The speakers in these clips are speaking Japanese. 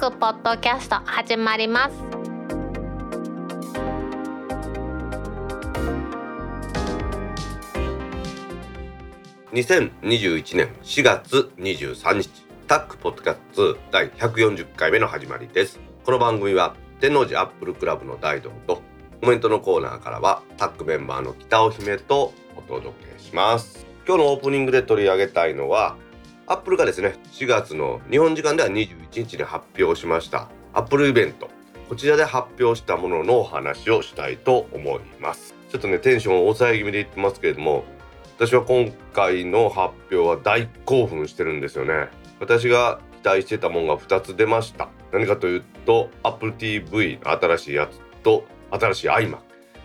クポッドキャスト始まります。2021年4月23日タックポッドキャスト第140回目の始まりです。この番組は天王寺アップルクラブの大道とコメントのコーナーからはタックメンバーの北尾姫とお届けします。今日のオープニングで取り上げたいのはアップルがですね4月の日本時間では21日に発表しました。アップルイベント。こちらで発表したもののお話をしたいと思います。ちょっとねテンションを抑え気味で言ってますけれども私は今回の発表は大興奮してるんですよね。私が期待してたものが2つ出ました。何かというと Apple TV の新しいやつと新しい iMac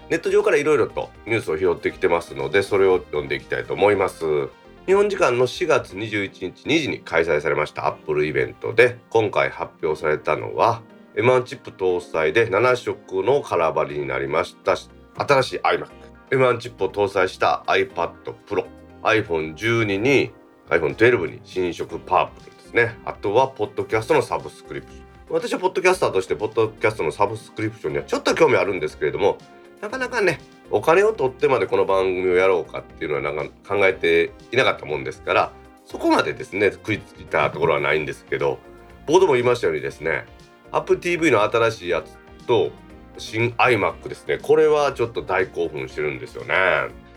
ネット上からいろいろとニュースを拾ってきてますのでそれを読んでいきたいと思います。日本時間の4月21日2時に開催されましたアップルイベントで今回発表されたのは M1 チップ搭載で7色のカラーバリになりました新しい iMac M1 チップを搭載した iPad Pro iPhone12 に iPhone12 に新色パープルですね。あとはポッドキャストのサブスクリプション。私はポッドキャスターとしてポッドキャストのサブスクリプションにはちょっと興味あるんですけれどもなかなかねお金を取ってまでこの番組をやろうかっていうのはなんか考えていなかったもんですからそこまでですね食いついたところはないんですけど冒頭も言いましたようにですね AppTV の新しいやつと新 iMac ですねこれはちょっと大興奮してるんですよね。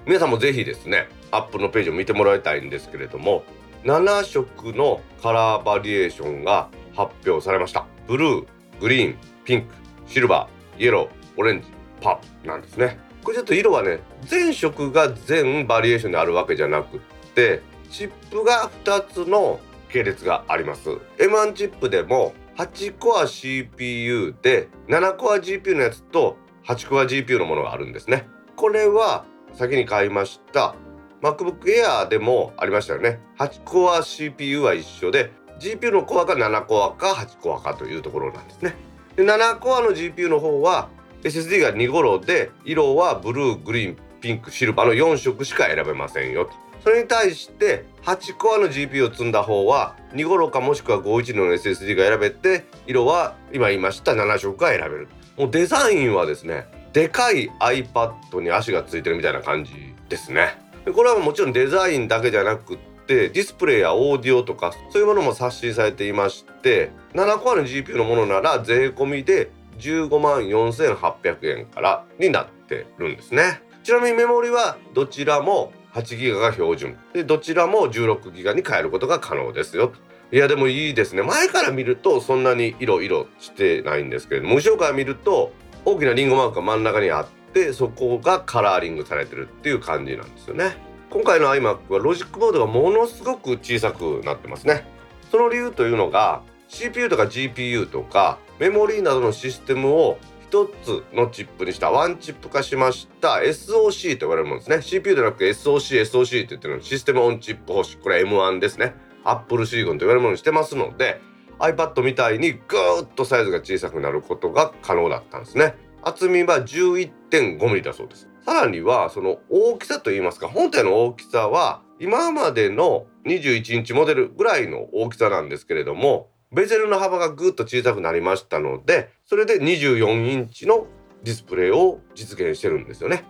皆さんもぜひですねアップのページを見てもらいたいんですけれども7色のカラーバリエーションが発表されました。ブルーグリーンピンクシルバーイエローオレンジパープルなんですね。これちょっと色はね全色が全バリエーションであるわけじゃなくってチップが2つの系列があります。M1 チップでも8コア CPU で7コア GPU のやつと8コア GPU のものがあるんですね。これは先に買いました MacBook Air でもありましたよね。8コア CPU は一緒で GPU のコアが7コアか8コアかというところなんですね。で7コアの GPU の方は SSD が2頃で色はブルーグリーンピンクシルバーの4色しか選べませんよと。それに対して8コアの GPU を積んだ方は2頃かもしくは51の SSD が選べて色は今言いました7色が選べる。もうデザインはですねでかい iPad に足がついてるみたいな感じですね。これはもちろんデザインだけじゃなくてディスプレイやオーディオとかそういうものも刷新されていまして7コアの GPU のものなら税込みで15万4800円からになってるんですね。ちなみにメモリはどちらも8ギガが標準。でどちらも16ギガに変えることが可能ですよ。いやでもいいですね。前から見るとそんなに色々してないんですけれども後ろから見ると大きなリンゴマークが真ん中にあってそこがカラーリングされてるっていう感じなんですよね。今回の iMac はロジックボードがものすごく小さくなってますね。その理由というのが CPU とか GPU とかメモリーなどのシステムを1つのチップにしたワンチップ化しました SOC と言われるものですね。CPU ではなく SOC SOC って言ってるのシステムオンチップ方式。これ M1 ですね。Apple シリコンと言われるものにしてますので iPad みたいにぐーっとサイズが小さくなることが可能だったんですね。厚みは 11.5mm だそうです。さらにはその大きさといいますか本体の大きさは今までの21インチモデルぐらいの大きさなんですけれどもベゼルの幅がぐっと小さくなりましたのでそれで24インチのディスプレイを実現してるんですよね。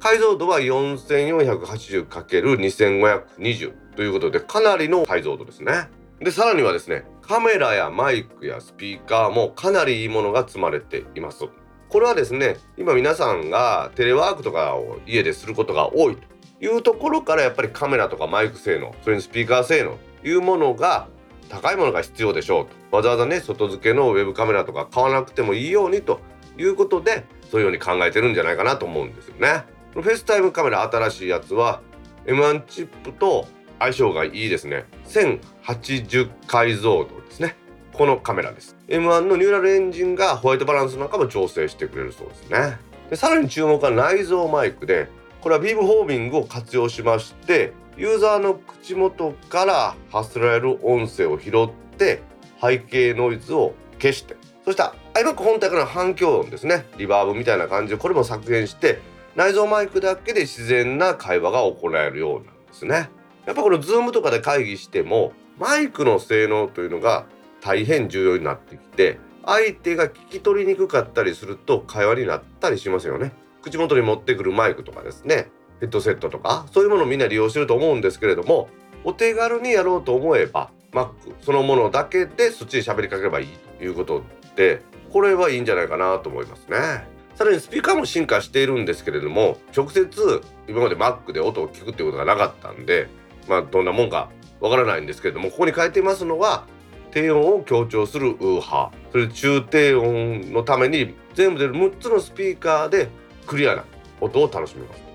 解像度は 4480×2520 ということでかなりの解像度ですね。でさらにはですねカメラやマイクやスピーカーもかなりいいものが積まれています。これはですね今皆さんがテレワークとかを家ですることが多いというところからやっぱりカメラとかマイク性能それにスピーカー性能というものが高いものが必要でしょうと。わざわざね外付けのウェブカメラとか買わなくてもいいようにということでそういうように考えてるんじゃないかなと思うんですよね。フェスタイムカメラ新しいやつは M1 チップと相性がいいですね。1080解像度ですね。このカメラです。M1 のニューラルエンジンがホワイトバランスなんかも調整してくれるそうですね。でさらに注目は内蔵マイクでこれはビームホーミングを活用しましてユーザーの口元から発せられる音声を拾って背景ノイズを消して。そした iMac 本体からの反響音ですね。リバーブみたいな感じでこれも削減して内蔵マイクだけで自然な会話が行えるようなんですね。やっぱこの Zoom とかで会議してもマイクの性能というのが大変重要になってきて相手が聞き取りにくかったりすると会話になったりしますよね。口元に持ってくるマイクとかですね。ヘッドセットとかそういうものをみんな利用してると思うんですけれどもお手軽にやろうと思えば Mac そのものだけでそっちに喋りかければいいということでこれはいいんじゃないかなと思いますね。さらにスピーカーも進化しているんですけれども直接今まで Mac で音を聞くっていうことがなかったんでまあどんなもんかわからないんですけれどもここに書いていますのは低音を強調するウーハー。それ中低音のために全部で6つのスピーカーでクリアな音を楽しめます。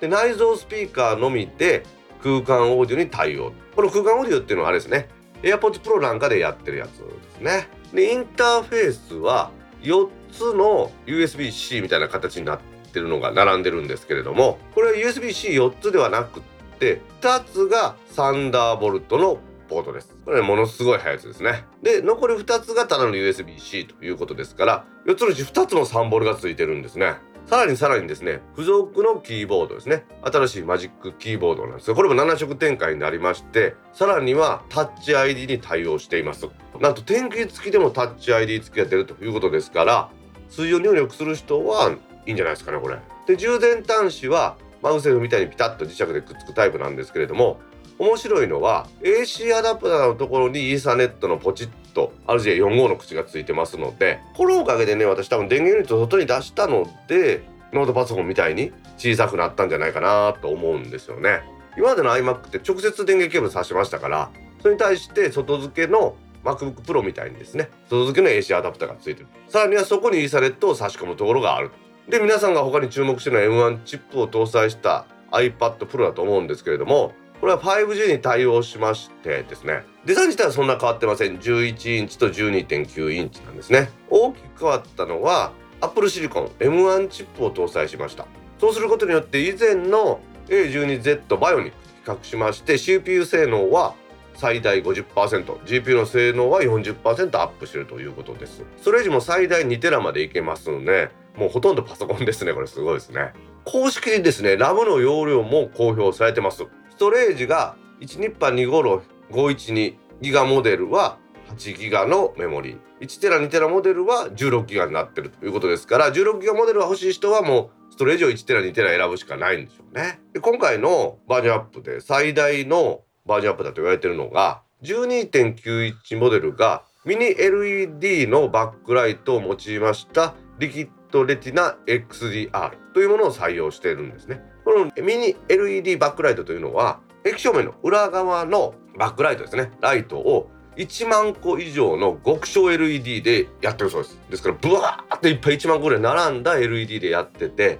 で内蔵スピーカーのみで空間オーディオに対応。この空間オーディオっていうのはあれですね。AirPods Pro なんかでやってるやつですね。でインターフェースは4つの USB-C みたいな形になってるのが並んでるんですけれどもこれは USB-C4 つではなくって2つがサンダーボルトのポートです。これものすごい速いやつですね。で残り2つがただの USB-C ということですから4つのうち2つも3ボルがついてるんですね。さらにさらにですね付属のキーボードですね。新しいマジックキーボードなんですがこれも7色展開になりましてさらにはタッチ ID に対応していますなんと天気付きでもタッチ ID 付きが出るということですから水を入力する人はいいんじゃないですかねこれ。で充電端子はマウセフみたいにピタッと磁石でくっつくタイプなんですけれども面白いのは AC アダプターのところにイーサネットのポチッと RJ45 の口がついてますのでこのおかげでね私多分電源ユニットを外に出したのでノートパソコンみたいに小さくなったんじゃないかなと思うんですよね。今までの iMac って直接電源ケーブル挿しましたからそれに対して外付けの MacBook Pro みたいにですね外付けの AC アダプターがついてる。さらにはそこにイーサネットを差し込むところがある。で皆さんが他に注目してるのは M1 チップを搭載した iPad Pro だと思うんですけれどもこれは 5G に対応しましてですねデザイン自体はそんな変わってません。11インチと12.9インチなんですね。大きく変わったのは Apple シリコン M1 チップを搭載しました。そうすることによって以前の A12Z バイオニックと比較しまして CPU 性能は最大 50%GPU の性能は40%アップしてるということです。ストレージも最大2テラまでいけますのでもうほとんどパソコンですね。これすごいですね。公式にですねラムの容量も公表されてます。ストレージが1ニッパー2ゴロ512ギガモデルは8ギガのメモリー。1テラ2テラモデルは16ギガになってるということですから16ギガモデルが欲しい人はもうストレージを1テラ2テラ選ぶしかないんでしょうね。で今回のバージョンアップで最大のバージョンアップだと言われてるのが12.91モデルがミニ LED のバックライトを用いましたリキッドレティナ XDR というものを採用しているんですね。このミニ LED バックライトというのは液晶面の裏側のバックライトですね。ライトを1万個以上の極小 LED でやってるそうです。ですからブワーっていっぱい1万個ぐらい並んだ LED でやってて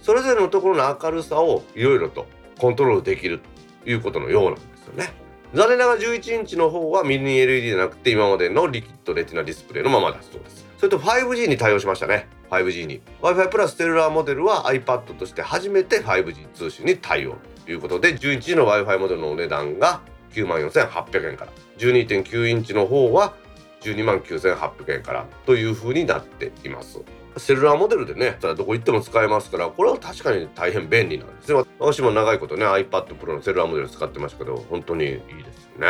それぞれのところの明るさをいろいろとコントロールできるということのようなんですよね。残念ながら11インチの方はミニ LED じゃなくて今までのリキッドレティナディスプレイのままだそうです。それと 5G に対応しましたね。5G に。Wi-Fi プラスセルラーモデルは iPad として初めて 5G 通信に対応ということで11インチの Wi-Fi モデルのお値段が9万4800円から。12.9インチの方は12万9800円から。という風になっています。セルラーモデルでねどこ行っても使えますからこれは確かに大変便利なんですね私も長いことね iPad Pro のセルラーモデル使ってましたけど本当にいいですよね。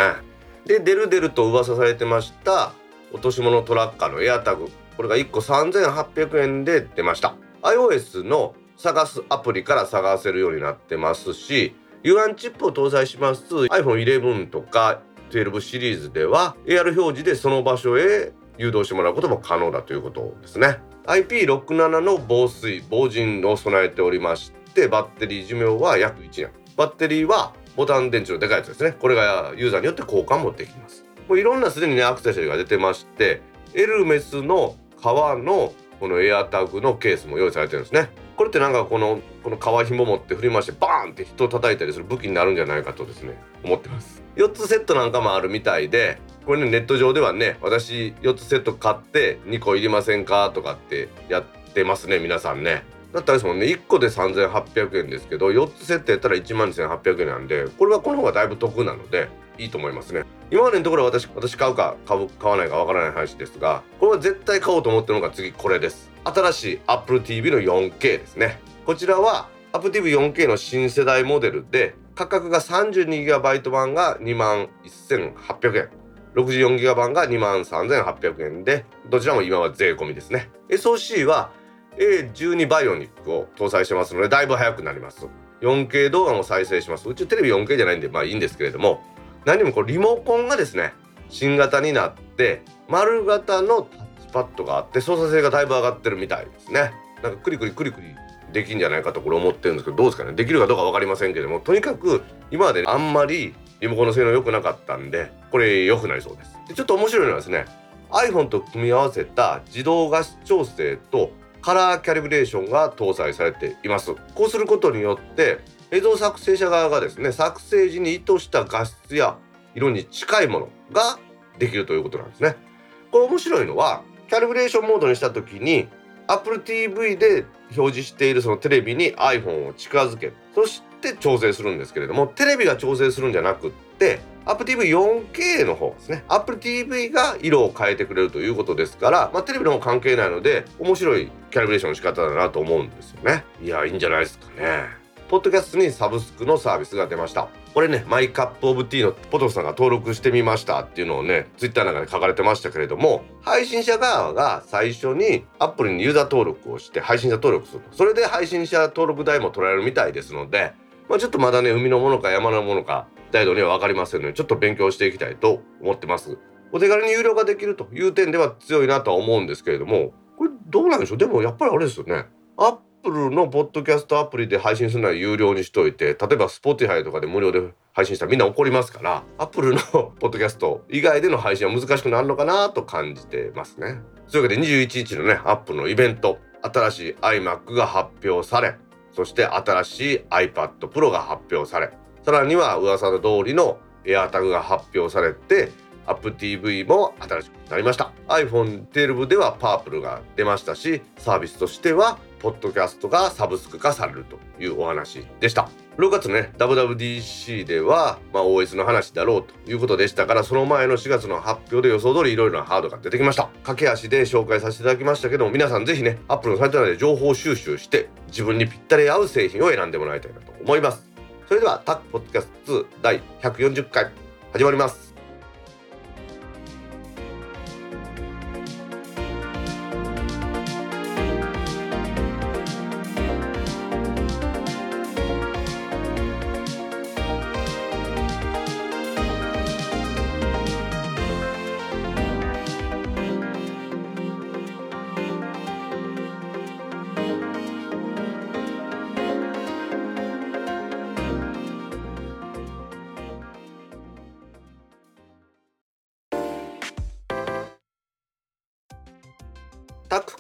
で出る出ると噂されてました落とし物トラッカーの AirTag これが1個3800円で出ました。iOS の探すアプリから探せるようになってますし U1 チップを搭載します。iPhone11 とか12シリーズでは AR 表示でその場所へ誘導してもらうことも可能だということですね。IP67 の防水防塵を備えておりましてバッテリー寿命は約1年。バッテリーはボタン電池のでかいやつですね。これがユーザーによって交換もできます。もういろんなすでにねアクセサリーが出てましてエルメスの革のこのエアタグのケースも用意されてるんですね。これってなんかこのこの革紐持って振り回してバーンって人を叩いたりする武器になるんじゃないかとですね思ってます。4つセットなんかもあるみたいでこれねネット上ではね私4つセット買って2個いりませんか？とかってやってますね皆さんね。だったらですもんね1個で3800円ですけど4つセットやったら1万2800円なんでこれはこの方がだいぶ得なのでいいと思いますね。今までのところ私私買うか買買わないかわからない話ですがこれは絶対買おうと思ってるのが次これです。新しい Apple TV の 4K ですね。こちらは Apple TV4K の新世代モデルで価格が 32GB 版が2万1800円。64GB 版が23,800円でどちらも今は税込みですね。SOC は A12 バイオニックを搭載してますのでだいぶ速くなります 4K 動画も再生しますうちテレビ 4K じゃないんでまあいいんですけれども何もこうリモコンがですね新型になって丸型のタッチパッドがあって操作性がだいぶ上がってるみたいですね。なんかクリクリクリクリできんじゃないかとこれ思ってるんですけどどうですかね？できるかどうか分かりませんけどもとにかく今まであんまりリモコンの性能良くなかったんでこれ良くなりそうです。でちょっと面白いのはですね iPhone と組み合わせた自動画質調整とカラーキャリブレーションが搭載されています。こうすることによって映像作成者側がですね作成時に意図した画質や色に近いものができるということなんですね。これ面白いのはキャリブレーションモードにした時に Apple TV で表示しているそのテレビに iPhone を近づけそして調整するんですけれどもテレビが調整するんじゃなくって Apple TV 4K の方ですね。Apple TV が色を変えてくれるということですから、まあ、テレビの方関係ないので面白いキャリブレーションの仕方だなと思うんですよね。いやいいんじゃないですかね。ポッドキャストにサブスクのサービスが出ました。これねマイカップオブティーのポトフさんが登録してみましたっていうのをねツイッターなんかで書かれてましたけれども配信者側が最初にアップルにユーザー登録をして配信者登録するそれで配信者登録代も取られるみたいですのでまあ、ちょっとまだね海のものか山のものか大度には分かりませんのでちょっと勉強していきたいと思ってます。お手軽に有料化できるという点では強いなとは思うんですけれどもこれどうなんでしょう？でもやっぱりあれですよね。アップルのポッドキャストアプリで配信するのは有料にしといて例えば Spotify とかで無料で配信したらみんな怒りますからアップルのポッドキャスト以外での配信は難しくなるのかなと感じてますね。というわけで21日のねアップルのイベント新しい iMac が発表されそして新しい iPad Pro が発表されさらには噂の通りの AirTag が発表されて AppTV も新しくなりました。iPhone12 ではパープルが出ましたしサービスとしてはポッドキャストがサブスク化されるというお話でした。6月ね WWDC では、まあ、OS の話だろうということでしたからその前の4月の発表で予想通りいろいろなハードが出てきました。駆け足で紹介させていただきましたけども皆さん是非ね Apple のサイト内で情報収集して自分にぴったり合う製品を選んでもらいたいなと思います。それではタックポッドキャスト2第140回始まります。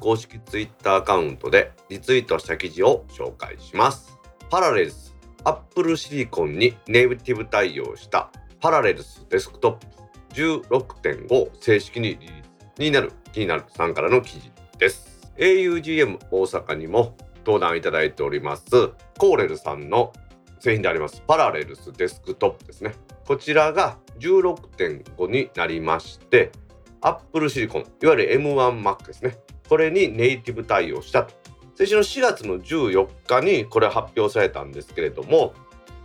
公式ツイッターアカウントでリツイートした記事を紹介します。パラレルス、アップルシリコンにネイティブ対応したパラレルスデスクトップ16.5正式にリリースになる気になるさんからの記事です。augm 大阪にも登壇いただいておりますコーレルさんの製品でありますパラレルスデスクトップですね。こちらが16.5になりまして Apple シリコンいわゆる M1Mac ですねこれにネイティブ対応したと先週の4月の14日にこれ発表されたんですけれども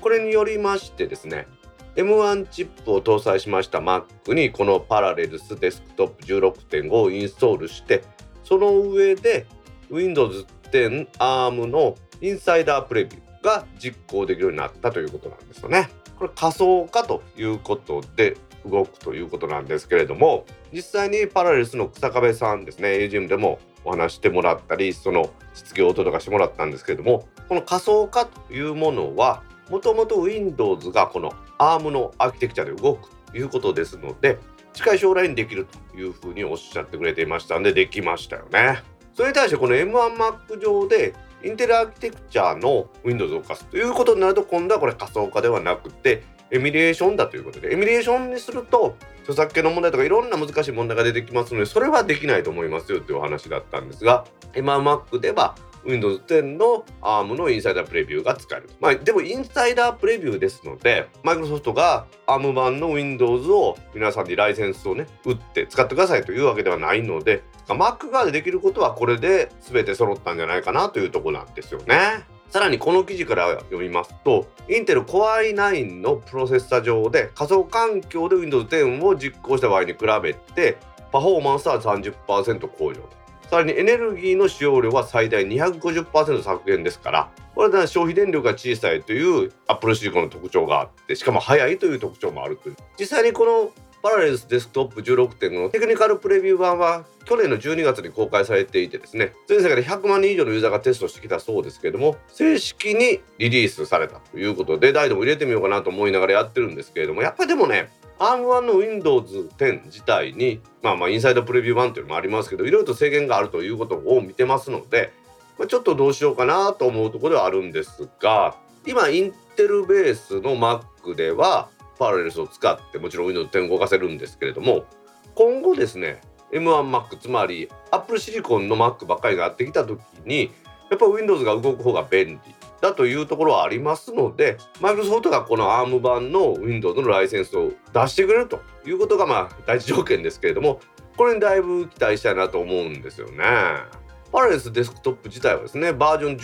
これによりましてですね M1 チップを搭載しました Mac にこのパラレルスデスクトップ16.5をインストールしてその上で Windows 10 ARM のインサイダープレビューが実行できるようになったということなんですよね。これ仮想化ということで動くということなんですけれども実際にパラレスの草壁さんですね AGM でもお話してもらったりその質疑応答とかしてもらったんですけれどもこの仮想化というものはもともと Windows がこの ARM のアーキテクチャで動くということですので近い将来にできるというふうにおっしゃってくれていましたんでできましたよね。それに対してこの M1Mac 上でインテルアーキテクチャの Windows を動かすということになると今度はこれ仮想化ではなくてエミュレーションだということでエミュレーションにすると著作権の問題とかいろんな難しい問題が出てきますのでそれはできないと思いますよというお話だったんですが MMAC では Windows 10の ARM のインサイダープレビューが使える。まあ、でもインサイダープレビューですので、マイクロソフトが ARM 版の Windows を皆さんにライセンスをね、打って使ってくださいというわけではないので、Mac 側でできることはこれで全て揃ったんじゃないかなというとこなんですよね。さらにこの記事から読みますとインテル Core i9 のプロセッサ上で仮想環境で Windows 10を実行した場合に比べてパフォーマンスは30%向上。さらにエネルギーの使用量は最大250%削減ですからこれは消費電力が小さいというアップルシリコンの特徴があってしかも速いという特徴もあるという。実際にこのパラレルデスクトップ16.5のテクニカルプレビュー版は去年の12月に公開されていてですね全世界で100万人以上のユーザーがテストしてきたそうですけれども正式にリリースされたということでダイドも入れてみようかなと思いながらやってるんですけれどもやっぱりでもね ARM1 の Windows 10自体にまあまあインサイドプレビュー版というのもありますけどいろいろと制限があるということを見てますので、まあ、ちょっとどうしようかなと思うところではあるんですが今インテルベースの Mac ではパラレルスを使ってもちろん Windows 10動かせるんですけれども今後ですね M1Mac つまり Apple シリコンの Mac ばっかりがやってきた時にやっぱ Windows が動く方が便利だというところはありますのでマイクロソフトがこの ARM 版の Windows のライセンスを出してくれるということがまあ第一条件ですけれどもこれにだいぶ期待したいなと思うんですよね。 Parallels Desktop 自体はですねバージョン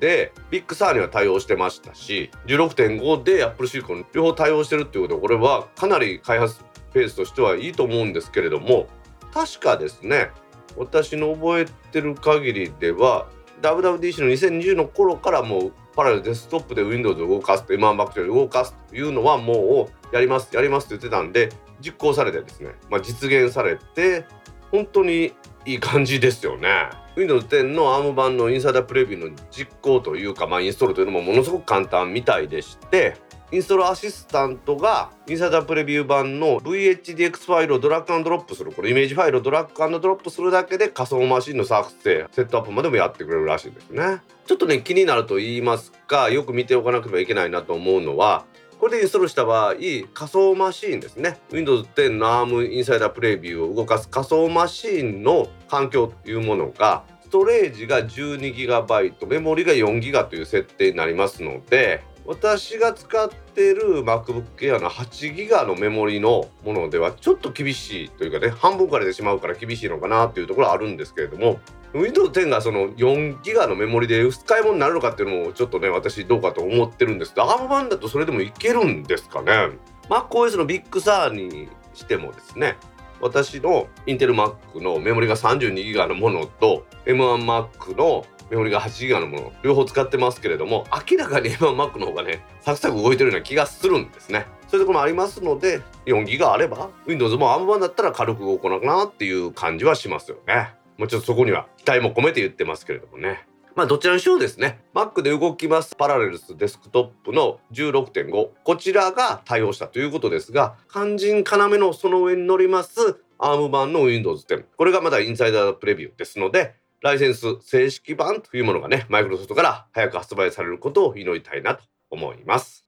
で Big Sur には対応してましたし16.5で Apple シリコン両方対応してるっていうことはこれはかなり開発ペースとしてはいいと思うんですけれども確かですね私の覚えてる限りでは WWDC の2020の頃からもう Parallels Desktop で Windows を動かすと M1 バクテリーを動かすというのはもうやりますやりますって言ってたんで実行されてですね、まあ、実現されて本当にいい感じですよね。Windows 10の ARM 版のインサイダープレビューの実行というか、まあ、インストールというのもものすごく簡単みたいでしてインストールアシスタントがインサイダープレビュー版の VHDX ファイルをドラッグドロップする。これイメージファイルをドラッグドロップするだけで仮想マシンの作成セットアップまでもやってくれるらしいですね。ちょっとね気になると言いますかよく見ておかなければいけないなと思うのはこれでインストールした場合仮想マシンですね。Windows 10の ARM インサイダープレビューを動かす仮想マシンの環境というものがストレージが 12GB メモリが 4GB という設定になりますので私が使ってる MacBook Air の8ギガのメモリのものではちょっと厳しいというかね半分かられてしまうから厳しいのかなっていうところはあるんですけれども Windows 10がその4ギガのメモリで使い物になるのかっていうのもちょっとね私どうかと思ってるんですけど ARM 版だとそれでもいけるんですかね。MacOS の Big Sur にしてもですね私のインテル Mac のメモリが32ギガのものと M1Mac のメモリが8ギガのもの両方使ってますけれども明らかに M1Mac の方がねサクサク動いてるような気がするんですね。そういうところもありますので4ギガあれば Windows も a m 版だったら軽く動くのかなっていう感じはしますよね。もうちょっとそこには期待も込めて言ってますけれどもね。まあどちらにしろですね。Mac で動きます。 Parallels Desktop の16.5こちらが対応したということですが肝心要のその上に乗ります。ARM 版の Windows 10これがまだ Insider Preview ですのでライセンス正式版というものがねマイクロソフトから早く発売されることを祈りたいなと思います。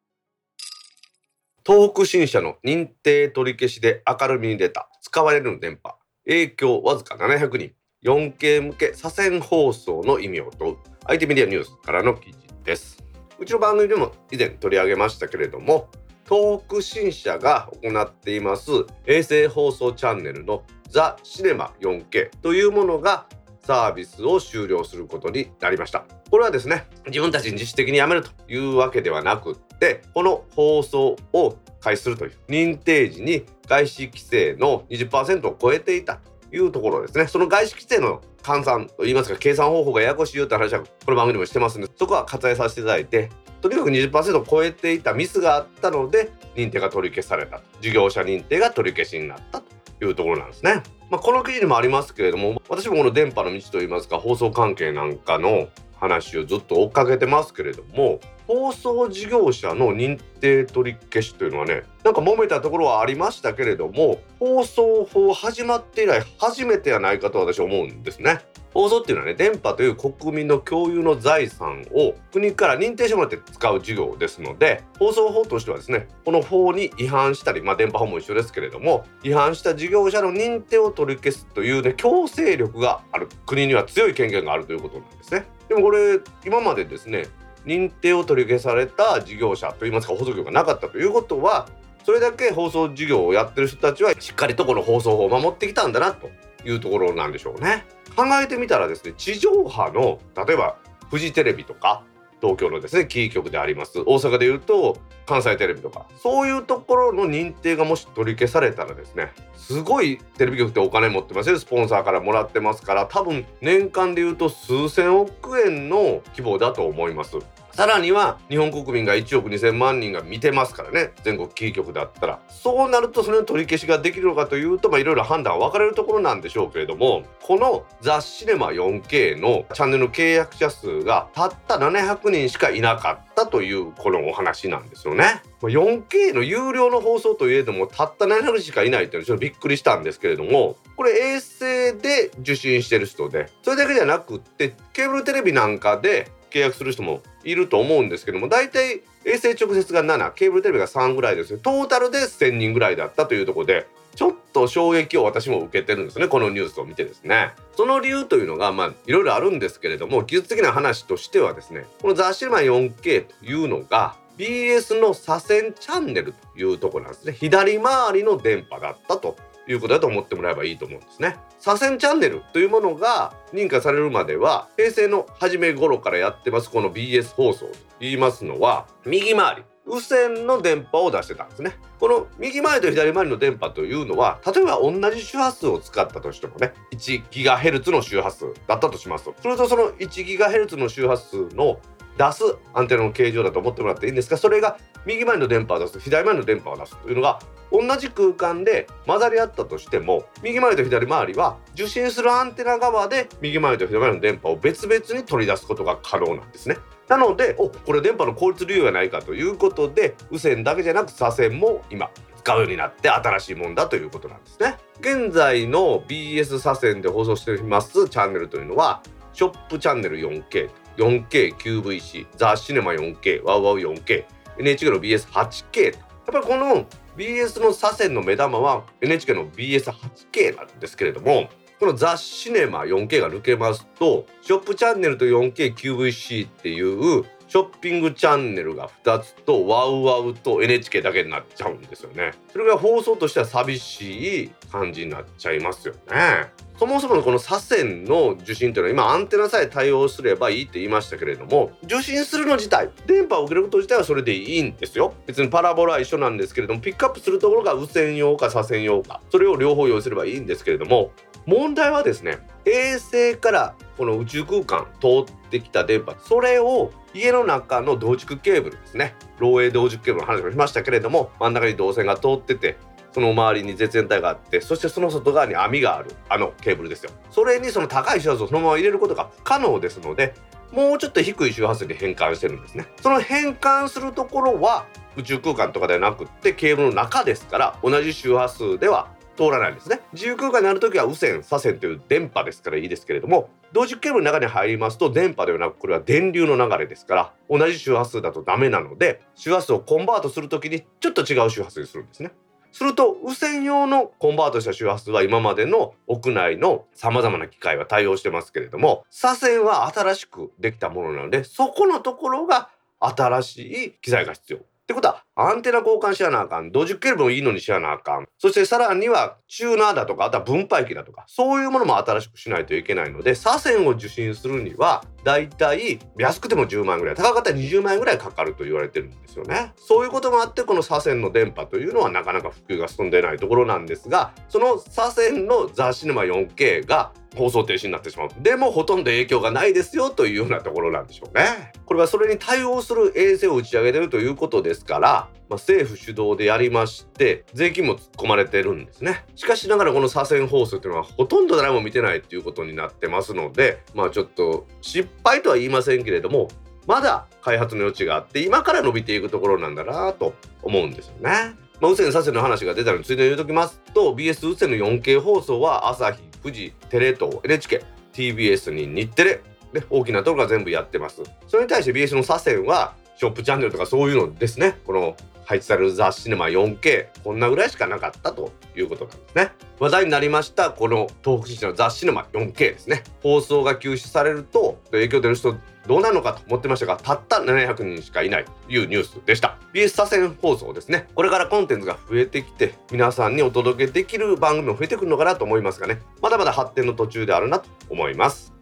東北新社の認定取り消しで明るみに出た。使われる電波。影響わずか700人。4K 向け左遷放送の意味を問う IT メディアニュースからの記事です。うちの番組でも以前取り上げましたけれども東北新社が行っています衛星放送チャンネルのザ・シネマ 4K というものがサービスを終了することになりました。これはですね自分たちに自主的にやめるというわけではなくってこの放送を開始するという認定時に外資規制の20%を超えていた。いうところですねその外資規制の換算といいますか計算方法がややこしいよって話はこの番組でもしてますんでそこは割愛させていただいてとにかく20%を超えていたミスがあったので認定が取り消された事業者認定が取り消しになったというところなんですね。まあ、この記事にもありますけれども私もこの電波の道といいますか放送関係なんかの話をずっと追っかけてますけれども放送事業者の認定取り消しというのはねなんか揉めたところはありましたけれども放送法始まって以来初めてやないかと私は思うんですね。放送っていうのはね電波という国民の共有の財産を国から認定してもらって使う事業ですので放送法としてはですねこの法に違反したりまあ電波法も一緒ですけれども違反した事業者の認定を取り消すというね強制力がある国には強い権限があるということなんですね。でもこれ今までですね認定を取り消された事業者といいますか放送局がなかったということはそれだけ放送事業をやってる人たちはしっかりとこの放送法を守ってきたんだなというところなんでしょうね。考えてみたらですね地上波の例えばフジテレビとか東京のですねキー局であります大阪でいうと関西テレビとかそういうところの認定がもし取り消されたらですねすごいテレビ局ってお金持ってますよ。スポンサーからもらってますから多分年間でいうと数千億円の規模だと思います。さらには日本国民が1億2000万人が見てますからね全国キー局だったらそうなるとそれの取り消しができるのかというといろいろ判断は分かれるところなんでしょうけれどもこの「ザ・シネマ 4K」のチャンネルの契約者数がたった700人しかいなかったというこのお話なんですよね。4K の有料の放送といえどもたった700人しかいないっていうのはちょっとびっくりしたんですけれどもこれ衛星で受信してる人でそれだけじゃなくってケーブルテレビなんかで契約する人もいると思うんですけども大体衛星直接が7ケーブルテレビが3ぐらいですね。トータルで1,000人ぐらいだったというところでちょっと衝撃を私も受けてるんですね。このニュースを見てですね。その理由というのがまあいろいろあるんですけれども技術的な話としてはですねこのザ・シネマ 4K というのが BS の左遷チャンネルというところなんですね。左回りの電波だったと。いうことだと思ってもらえばいいと思うんですね。左遷チャンネルというものが認可されるまでは平成の初め頃からやってますこの BS 放送と言いますのは右回り右線の電波を出してたんですねこの右回りと左回りの電波というのは例えば同じ周波数を使ったとしてもね 1GHz の周波数だったとしますとするとその 1GHz の周波数の出すアンテナの形状だと思ってもらっていいんですがそれが右回りの電波を出す左回りの電波を出すというのが同じ空間で混ざり合ったとしても右回りと左回りは受信するアンテナ側で右回りと左回りの電波を別々に取り出すことが可能なんですね。なのでおこれ電波の効率利用じゃないかということで右線だけじゃなく左線も今使うようになって新しいもんだということなんですね。現在の BS 左線で放送していますチャンネルというのはショップチャンネル 4K 4KQVC ザ・シネマ 4K ワウワウ 4K NHK の BS8K やっぱりこの BS の左遷の目玉は NHK の BS8K なんですけれどもこのザ・シネマ 4K が抜けますとショップチャンネルと 4KQVC っていうショッピングチャンネルが2つとワウワウと NHK だけになっちゃうんですよね。それが放送としては寂しい感じになっちゃいますよね。そもそものこの左遷の受信というのは今アンテナさえ対応すればいいって言いましたけれども受信するの自体電波を受けること自体はそれでいいんですよ別にパラボラは一緒なんですけれどもピックアップするところが右線用か左遷用かそれを両方用意すればいいんですけれども問題はですね衛星からこの宇宙空間通ってきた電波それを家の中の同軸ケーブルですね。漏洩同軸ケーブルの話もしましたけれども真ん中に導線が通っててその周りに絶縁体があってそしてその外側に網があるあのケーブルですよ。それにその高い周波数をそのまま入れることが不可能ですのでもうちょっと低い周波数に変換してるんですね。その変換するところは宇宙空間とかではなくってケーブルの中ですから同じ周波数では通らないんですね。自由空間になる時は右線左線という電波ですからいいですけれども同軸ケーブルの中に入りますと電波ではなくこれは電流の流れですから同じ周波数だとダメなので周波数をコンバートする時にちょっと違う周波数にするんですね。すると右線用のコンバートした周波数は今までの屋内のさまざまな機械は対応してますけれども左線は新しくできたものなのでそこのところが新しい機材が必要。ってことはアンテナ交換しやなあかん。同軸ケーブルもいいのにしやなあかん。そしてさらにはチューナーだとかあとは分配器だとか。そういうものも新しくしないといけないので左線を受信するにはだいたい安くても10万円ぐらい高かったら20万円ぐらいかかると言われてるんですよね。そういうこともあってこの左線の電波というのはなかなか普及が進んでないところなんですがその左線のザ・シネマ 4K が放送停止になってしまう。でもほとんど影響がないですよというようなところなんでしょうね。これはそれに対応する衛星を打ち上げてるということですからまあ、政府主導でやりまして税金も突っ込まれてるんですね。しかしながらこの左遷放送っていうのはほとんど誰も見てないっていうことになってますのでまあちょっと失敗とは言いませんけれどもまだ開発の余地があって今から伸びていくところなんだなと思うんですよね。まあ、右線左遷の話が出たのについでに言うときますと BS 右線の 4K 放送は朝日富士テレ東 NHK TBS に日テレで大きなところが全部やってます。それに対して BS の左遷はショップチャンネルとかそういうのですね。この配置されるザ・シネマ 4K こんなぐらいしかなかったということなんですね。話題になりましたこの東北新のザ・シネマ 4K ですね。放送が休止されると影響出る人どうなのかと思ってましたがたった700人しかいないというニュースでした。BS 左遷放送ですね。これからコンテンツが増えてきて皆さんにお届けできる番組も増えてくるのかなと思いますがね。まだまだ発展の途中であるなと思います。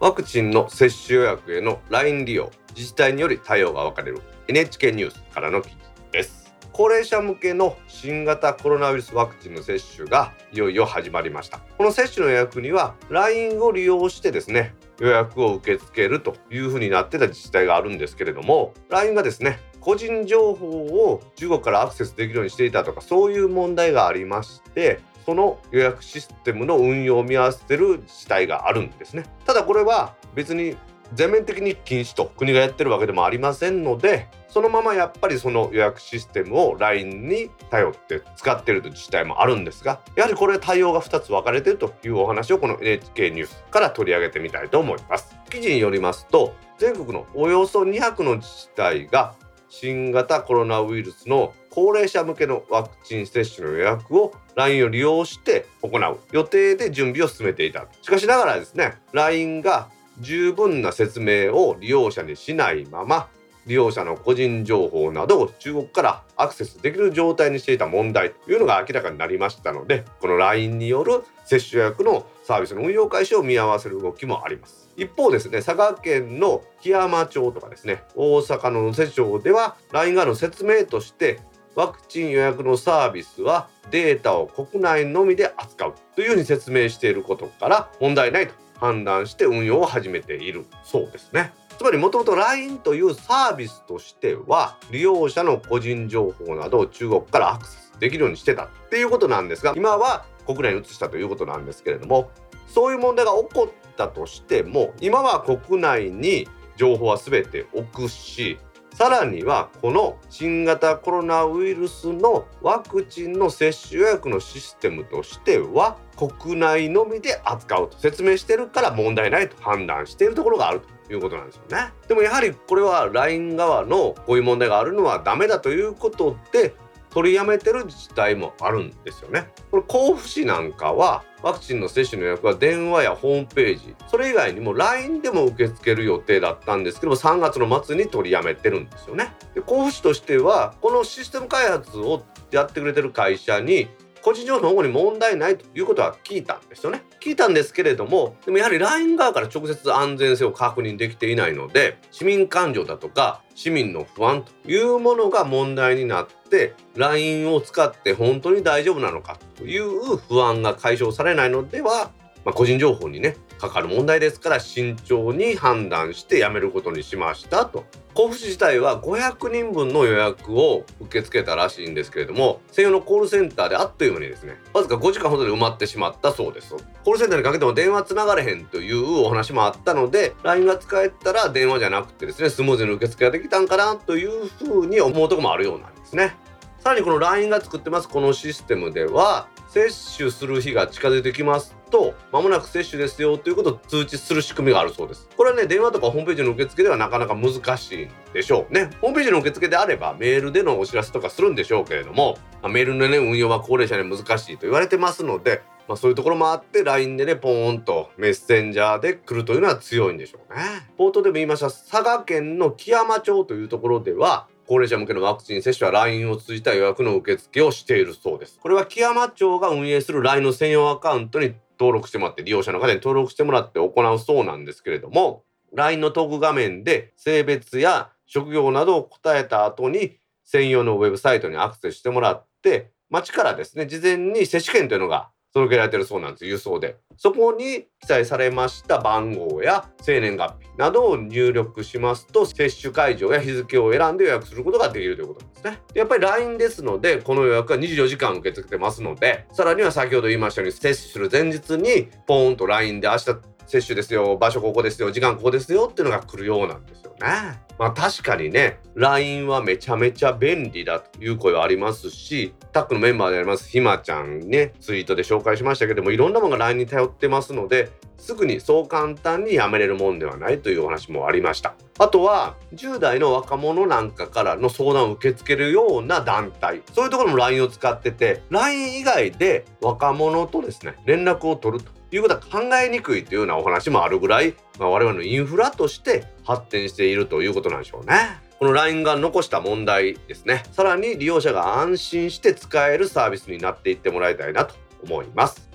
ワクチンの接種予約への LINE 利用自治体により対応が分かれる。NHK ニュースからの記事です。高齢者向けの新型コロナウイルスワクチンの接種がいよいよ始まりました。この接種の予約には LINE を利用してですね予約を受け付けるというふうになってた自治体があるんですけれども LINE がですね個人情報を中国からアクセスできるようにしていたとかそういう問題がありましてその予約システムの運用を見合わせてる自治体があるんですね。ただこれは別に全面的に禁止と国がやってるわけでもありませんのでそのままやっぱりその予約システムを LINE に頼って使ってると自治体もあるんですがやはりこれ対応が2つ分かれてるというお話をこの NHK ニュースから取り上げてみたいと思います。記事によりますと全国のおよそ200の自治体が新型コロナウイルスの高齢者向けのワクチン接種の予約を LINE を利用して行う予定で準備を進めていた。しかしながらですね LINE が十分な説明を利用者にしないまま利用者の個人情報などを中国からアクセスできる状態にしていた問題というのが明らかになりましたのでこの LINE による接種予約のサービスの運用開始を見合わせる動きもあります。一方ですね佐賀県の木山町とかですね大阪の能勢町では LINE 側の説明としてワクチン予約のサービスはデータを国内のみで扱うというふうに説明していることから問題ないと判断して運用を始めているそうですね。つまりもともと LINE というサービスとしては利用者の個人情報などを中国からアクセスできるようにしてたっていうことなんですが今は国内に移したということなんですけれどもそういう問題が起こったとしても今は国内に情報は全て置くしさらにはこの新型コロナウイルスのワクチンの接種予約のシステムとしては国内のみで扱うと説明してるから問題ないと判断しているところがあるということなんですよね。でもやはりこれは LINE 側のこういう問題があるのはダメだということで取りやめてる自治体もあるんですよね。これ甲府市なんかはワクチンの接種の予約は電話やホームページそれ以外にも LINE でも受け付ける予定だったんですけども3月の末に取りやめてるんですよね。で甲府市としてはこのシステム開発をやってくれてる会社に個人情報の保護に問題ないということは聞いたんですよね。聞いたんですけれどもでもやはり LINE 側から直接安全性を確認できていないので市民感情だとか市民の不安というものが問題になって LINE を使って本当に大丈夫なのかという不安が解消されないのでは、まあ、個人情報にねかかる問題ですから慎重に判断してやめることにしましたと。甲府市自体は500人分の予約を受け付けたらしいんですけれども専用のコールセンターであっという間にですねわずか5時間ほどで埋まってしまったそうです。コールセンターにかけても電話つながれへんというお話もあったので LINE が使えたら電話じゃなくてですねスムーズに受付ができたんかなというふうに思うとこもあるようなんですね。さらにこの LINE が作ってますこのシステムでは接種する日が近づいてきますと間もなく接種ですよということを通知する仕組みがあるそうですこれはね電話とかホームページの受付ではなかなか難しいんでしょうねホームページの受付であればメールでのお知らせとかするんでしょうけれども、まあ、メールのね運用は高齢者に難しいと言われてますのでまあ、そういうところもあって LINE でねポーンとメッセンジャーで来るというのは強いんでしょうね。冒頭でも言いました佐賀県の木山町というところでは高齢者向けのワクチン接種は LINE を通じた予約の受付をしているそうです。これは木山町が運営する LINE の専用アカウントに登録してもらって利用者の方に登録してもらって行うそうなんですけれども LINE のトーク画面で性別や職業などを答えた後に専用のウェブサイトにアクセスしてもらって町からですね事前に接種券というのが届けられてるそうなんです。郵送で。そこに記載されました番号や生年月日などを入力しますと接種会場や日付を選んで予約することができるということなんですね。やっぱり LINE ですのでこの予約は24時間受け付けてますのでさらには先ほど言いましたように接種する前日にポーンと LINE で明日接種ですよ場所ここですよ時間ここですよっていうのが来るようなんですよね。まあ確かにね LINE はめちゃめちゃ便利だという声はありますしタックのメンバーでありますひまちゃんねツイートで紹介しましたけどもいろんなものが LINE に頼ってますのですぐにそう簡単にやめれるもんではないというお話もありました。あとは10代の若者なんかからの相談を受け付けるような団体。そういうところも LINE を使ってて LINE 以外で若者とですね連絡を取ると。いうことは考えにくいというようなお話もあるぐらい、まあ、我々のインフラとして発展しているということなんでしょうね。この LINE が残した問題ですね。さらに利用者が安心して使えるサービスになっていってもらいたいなと思います。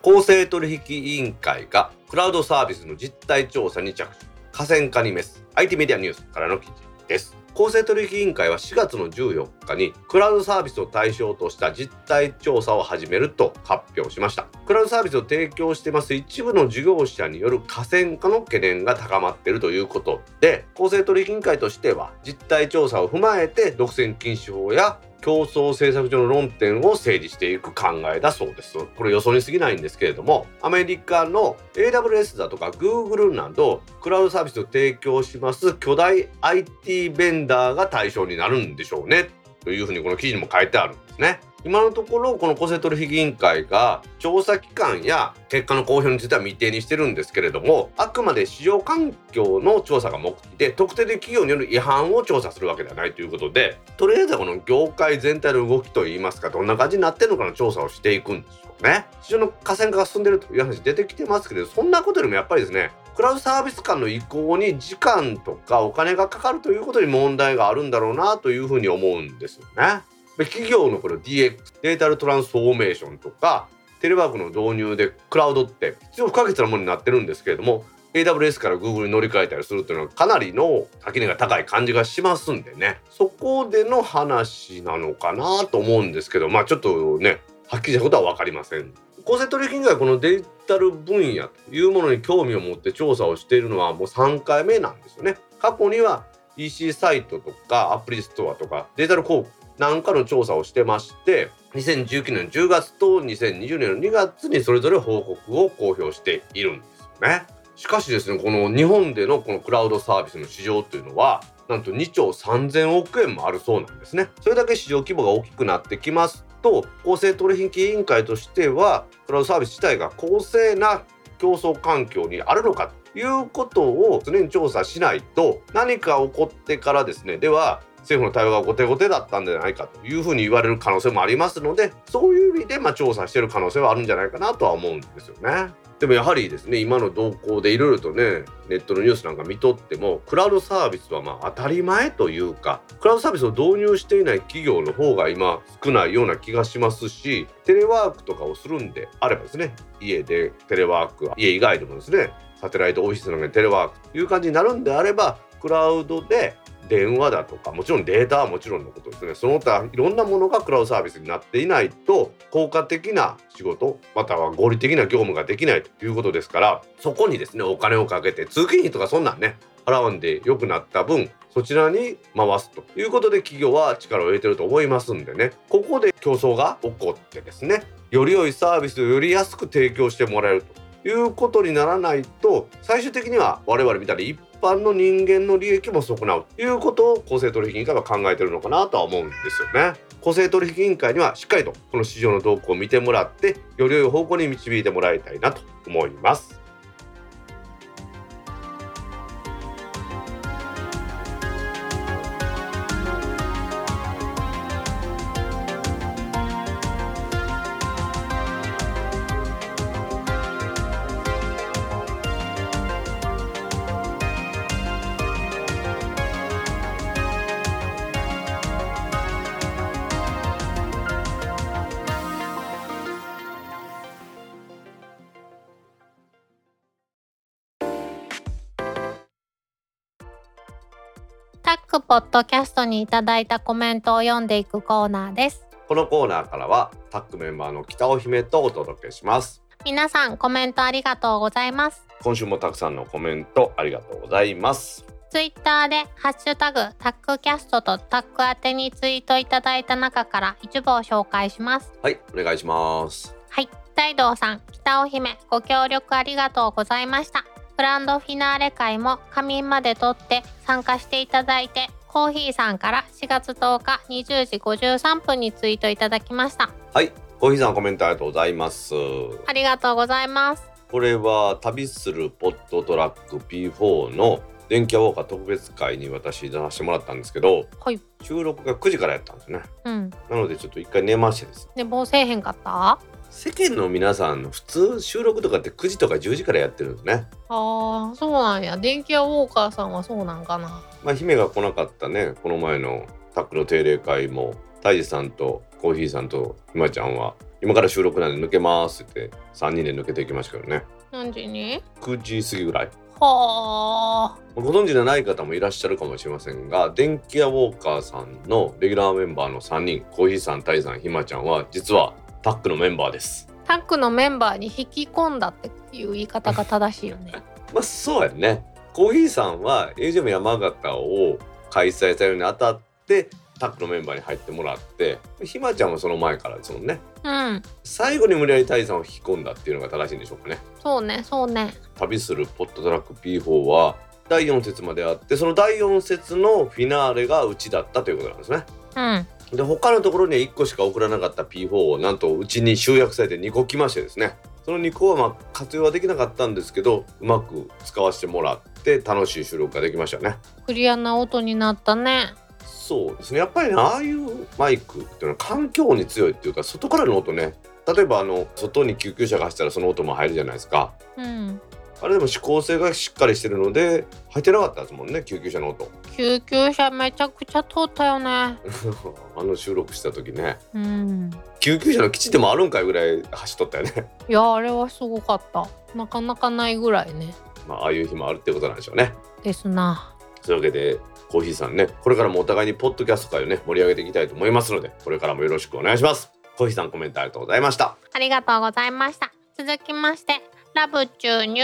公正取引委員会がクラウドサービスの実態調査に着手河川化にメス IT メディアニュースからの記事です公正取引委員会は4月の14日にクラウドサービスを対象とした実態調査を始めると発表しました。クラウドサービスを提供してます一部の事業者による河川化の懸念が高まっているということで公正取引委員会としては実態調査を踏まえて独占禁止法や競争政策上の論点を整理していく考えだそうです。これ予想に過ぎないんですけれどもアメリカの AWS だとか Google などクラウドサービスを提供します巨大 IT ベンダーが対象になるんでしょうね。というふうにこの記事にも書いてあるんですね。今のところこの公正取引委員会が調査期間や結果の公表については未定にしてるんですけれどもあくまで市場環境の調査が目的で特定で企業による違反を調査するわけではないということでとりあえずはこの業界全体の動きといいますかどんな感じになってるのかの調査をしていくんでしょうね市場の河川化が進んでるという話出てきてますけどそんなことよりもやっぱりですねクラウドサービス間の移行に時間とかお金がかかるということに問題があるんだろうなというふうに思うんですよね。企業のこの DX データルトランスフォーメーションとかテレワークの導入でクラウドって必要不可欠なものになってるんですけれども AWS から Google に乗り換えたりするっていうのはかなりの垣根が高い感じがしますんでねそこでの話なのかなと思うんですけどまあちょっとねはっきりしたことは分かりません。公正取引委員会このデジタル分野というものに興味を持って調査をしているのはもう3回目なんですよね。過去には EC サイトとかアプリストアとかデジタル広告なんかの調査をしてまして2019年10月と2020年の2月にそれぞれ報告を公表しているんですよね。しかしですねこの日本でのこのクラウドサービスの市場というのはなんと2兆3000億円もあるそうなんですね。それだけ市場規模が大きくなってきますと公正取引委員会としてはクラウドサービス自体が公正な競争環境にあるのかということを常に調査しないと何か起こってからですねでは政府の対応が後手後手だったんじゃないかというふうに言われる可能性もありますのでそういう意味でま調査してる可能性はあるんじゃないかなとは思うんですよね。でもやはりですね今の動向でいろいろとねネットのニュースなんか見とってもクラウドサービスはま当たり前というかクラウドサービスを導入していない企業の方が今少ないような気がしますしテレワークとかをするんであればですね家でテレワーク家以外でもですねサテライトオフィスのテレワークという感じになるんであればクラウドで電話だとかもちろんデータはもちろんのことですね。その他いろんなものがクラウドサービスになっていないと効果的な仕事または合理的な業務ができないということですからそこにですねお金をかけて通勤費とかそんなんね払うんで良くなった分そちらに回すということで企業は力を入れてると思いますんでね。ここで競争が起こってですねより良いサービスをより安く提供してもらえるということにならないと最終的には我々みたいに一般の人間の利益も損なうということを公正取引委員会は考えてるのかなとは思うんですよね。公正取引委員会にはしっかりとこの市場の動向を見てもらってより良い方向に導いてもらいたいなと思います。ポッドキャストにいただいたコメントを読んでいくコーナーです。このコーナーからはタックメンバーの北尾姫とお届けします。皆さんコメントありがとうございます。今週もたくさんのコメントありがとうございます。ツイッターでハッシュタグタックキャストとタック宛てにツイートいただいた中から一部を紹介します。はいお願いします。はい大道さん北尾姫ご協力ありがとうございました。グランドフィナーレ会も仮眠まで取って参加していただいてコーヒーさんから4月10日20時53分にツイートいただきました。はい。コーヒーさんコメントありがとうございます。ありがとうございます。これは旅するポットトラック P4 の電気屋ウォーカー特別会に私出させてもらったんですけど、はい、収録が9時からやったんですね、うん、なのでちょっと一回寝ましてです寝坊せえへんかった？世間の皆さんの普通収録とかって9時とか10時からやってるんですね。ああそうなんや。電気屋ウォーカーさんはそうなんかな。まあ姫が来なかったね。この前のタックの定例会もタイジさんとコーヒーさんとひまちゃんは今から収録なんで抜けますって言って3人で抜けていきましたけどね。何時に？9時過ぎぐらい。はあご存知でない方もいらっしゃるかもしれませんが電気屋ウォーカーさんのレギュラーメンバーの3人コーヒーさんタイさんひまちゃんは実はタックのメンバーです。タックのメンバーに引き込んだっていう言い方が正しいよね。まあそうやね。コーヒーさんは AGM 山形を開催されるにあたってタックのメンバーに入ってもらってひまちゃんもその前からですもんね。うん。最後に無理やりタイさんを引き込んだっていうのが正しいんでしょうかね。そうねそうね。旅するポットトラック P4 は第4節まであってその第4節のフィナーレがうちだったということなんですね。うんで他のところには1個しか送らなかった P4 をなんとうちに集約されて2個来ましてですね。その2個はまあ活用はできなかったんですけどうまく使わせてもらって楽しい収録ができましたね。クリアな音になったね。そうですね。やっぱりねああいうマイクっていうのは環境に強いっていうか外からの音ね。例えばあの外に救急車が走ったらその音も入るじゃないですか。うんあれでも指向性がしっかりしてるので入ってなかったですもんね救急車の音。救急車めちゃくちゃ通ったよね。あの収録した時ね。うん。救急車の基地でもあるんかいぐらい走っとったよね。いやあれはすごかった。なかなかないぐらいね。まあああいう日もあるってことなんでしょうね。ですな。というわけでコーヒーさんねこれからもお互いにポッドキャスト界をね盛り上げていきたいと思いますのでこれからもよろしくお願いします。コーヒーさんコメントありがとうございました。ありがとうございました。続きましてラブ注入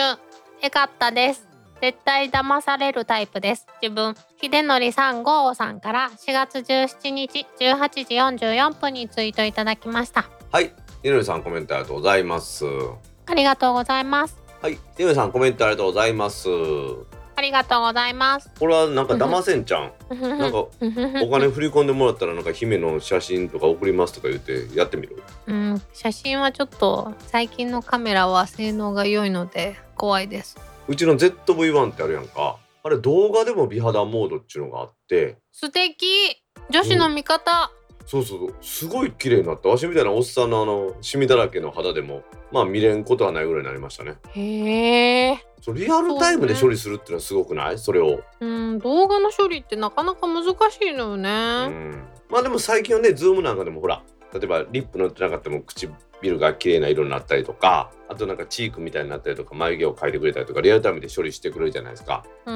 えかったです。絶対騙されるタイプです。自分秀則3号さんから4月17日18時44分にツイートいただきました。はい。ひのりさんコメントありがとうございます。ありがとうございます。はい。ひのりさんコメントありがとうございますありがとうございます。これはなんか騙せんちゃん。なんかお金振り込んでもらったらなんか姫の写真とか送りますとか言ってやってみる？うん、写真はちょっと最近のカメラは性能が良いので怖いです。うちの ZV-1 ってあるやんか。あれ動画でも美肌モードっていうのがあって。素敵。女子の味方、そうそうすごい綺麗になった。わしみたいなおっさんのあのシミだらけの肌でもまあ見れんことはないぐらいになりましたね。へえそうリアルタイムで処理するっていうのはすごくない？それを。うん動画の処理ってなかなか難しいのよね、ん。まあでも最近はね Zoom なんかでもほら例えばリップ塗ってなくても唇が綺麗な色になったりとかあとなんかチークみたいになったりとか眉毛を描いてくれたりとかリアルタイムで処理してくれるじゃないですか。うん。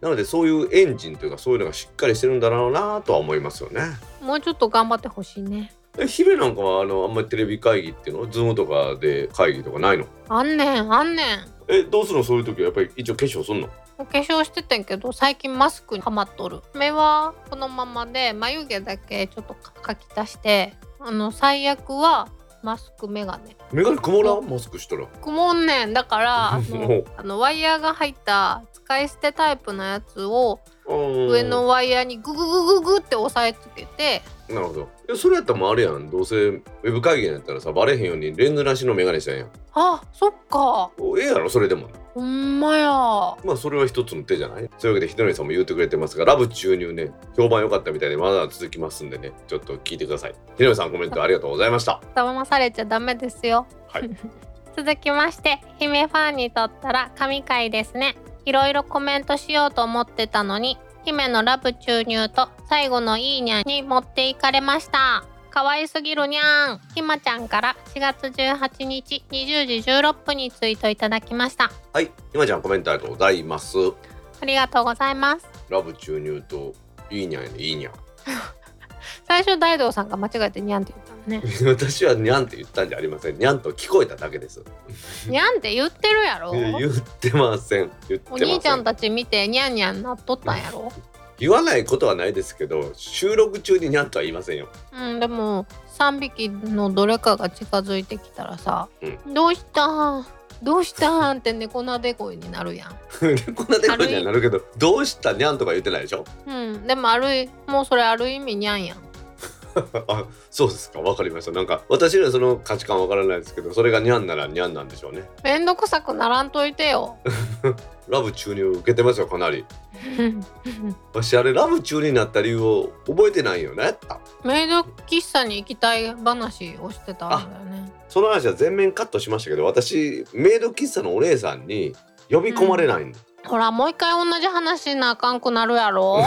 なのでそういうエンジンというかそういうのがしっかりしてるんだろうなとは思いますよね。もうちょっと頑張ってほしいね。え姫なんかはあのあんまりテレビ会議っていうの？ズームとかで会議とかないの？あんねんあんねんえどうするの？そういう時は？やっぱり一応化粧すんの？お化粧しててんけど最近マスクにはまっとる。目はこのままで眉毛だけちょっと描き足してあの最悪はマスクメガネ。メガネ曇らん？マスクしたら。曇んねん。だから あのあのワイヤーが入った使い捨てタイプのやつを上上のワイヤーにグググググって押さえつけてなるほど。いやそれやったらもうあれやん。どうせウェブ会議やったらさバレへんようにレンズなしのメガネしたんやん。あそっか。おええやろそれでも。ほんまや。まあそれは一つの手じゃない？そういうわけでひとりさんも言ってくれてますがラブ注入ね評判良かったみたいでまだ続きますんでね。ちょっと聞いてください。ひとりさんコメントありがとうございました。騙されちゃダメですよ。はい。続きまして姫ファンにとったら神回ですね。いろいろコメントしようと思ってたのに姫のラブ注入と最後のいいにゃんに持っていかれました。可愛すぎるにゃんひまちゃんから4月18日20時16分にツイートいただきました。はい。ひまちゃんコメントありがとうございます。ありがとうございます。ラブ注入といいにゃんいいにゃん最初大道さんが間違えてにゃんって言ったのね。私はにゃんって言ったんじゃありません。にゃんと聞こえただけです。にゃんって言ってるやろ。言ってません。お兄ちゃんたち見てにゃんにゃんなっとったんやろ。言わないことはないですけど収録中ににゃんとは言いませんよ。うんでも3匹のどれかが近づいてきたらさ「うどうしたん？どうしたん?」って猫なで声になるやん。こんなでこにはなるけどどうしたにゃんとか言ってないでしょ？うん、でもあるいもうそれある意味にゃんやん。あそうですかわかりましたなんか私にはその価値観わからないですけどそれがにゃんならにゃんなんでしょうねめんどくさくならんといてよ。ラブ注入受けてますよかなり 私あれラブ中になった理由を覚えてないよねメイド喫茶に行きたい話をしてたんだよね。その話は全面カットしましたけど私メイド喫茶のお姉さんに呼び込まれないんだ、ほらもう一回同じ話しなあかんくなるやろ。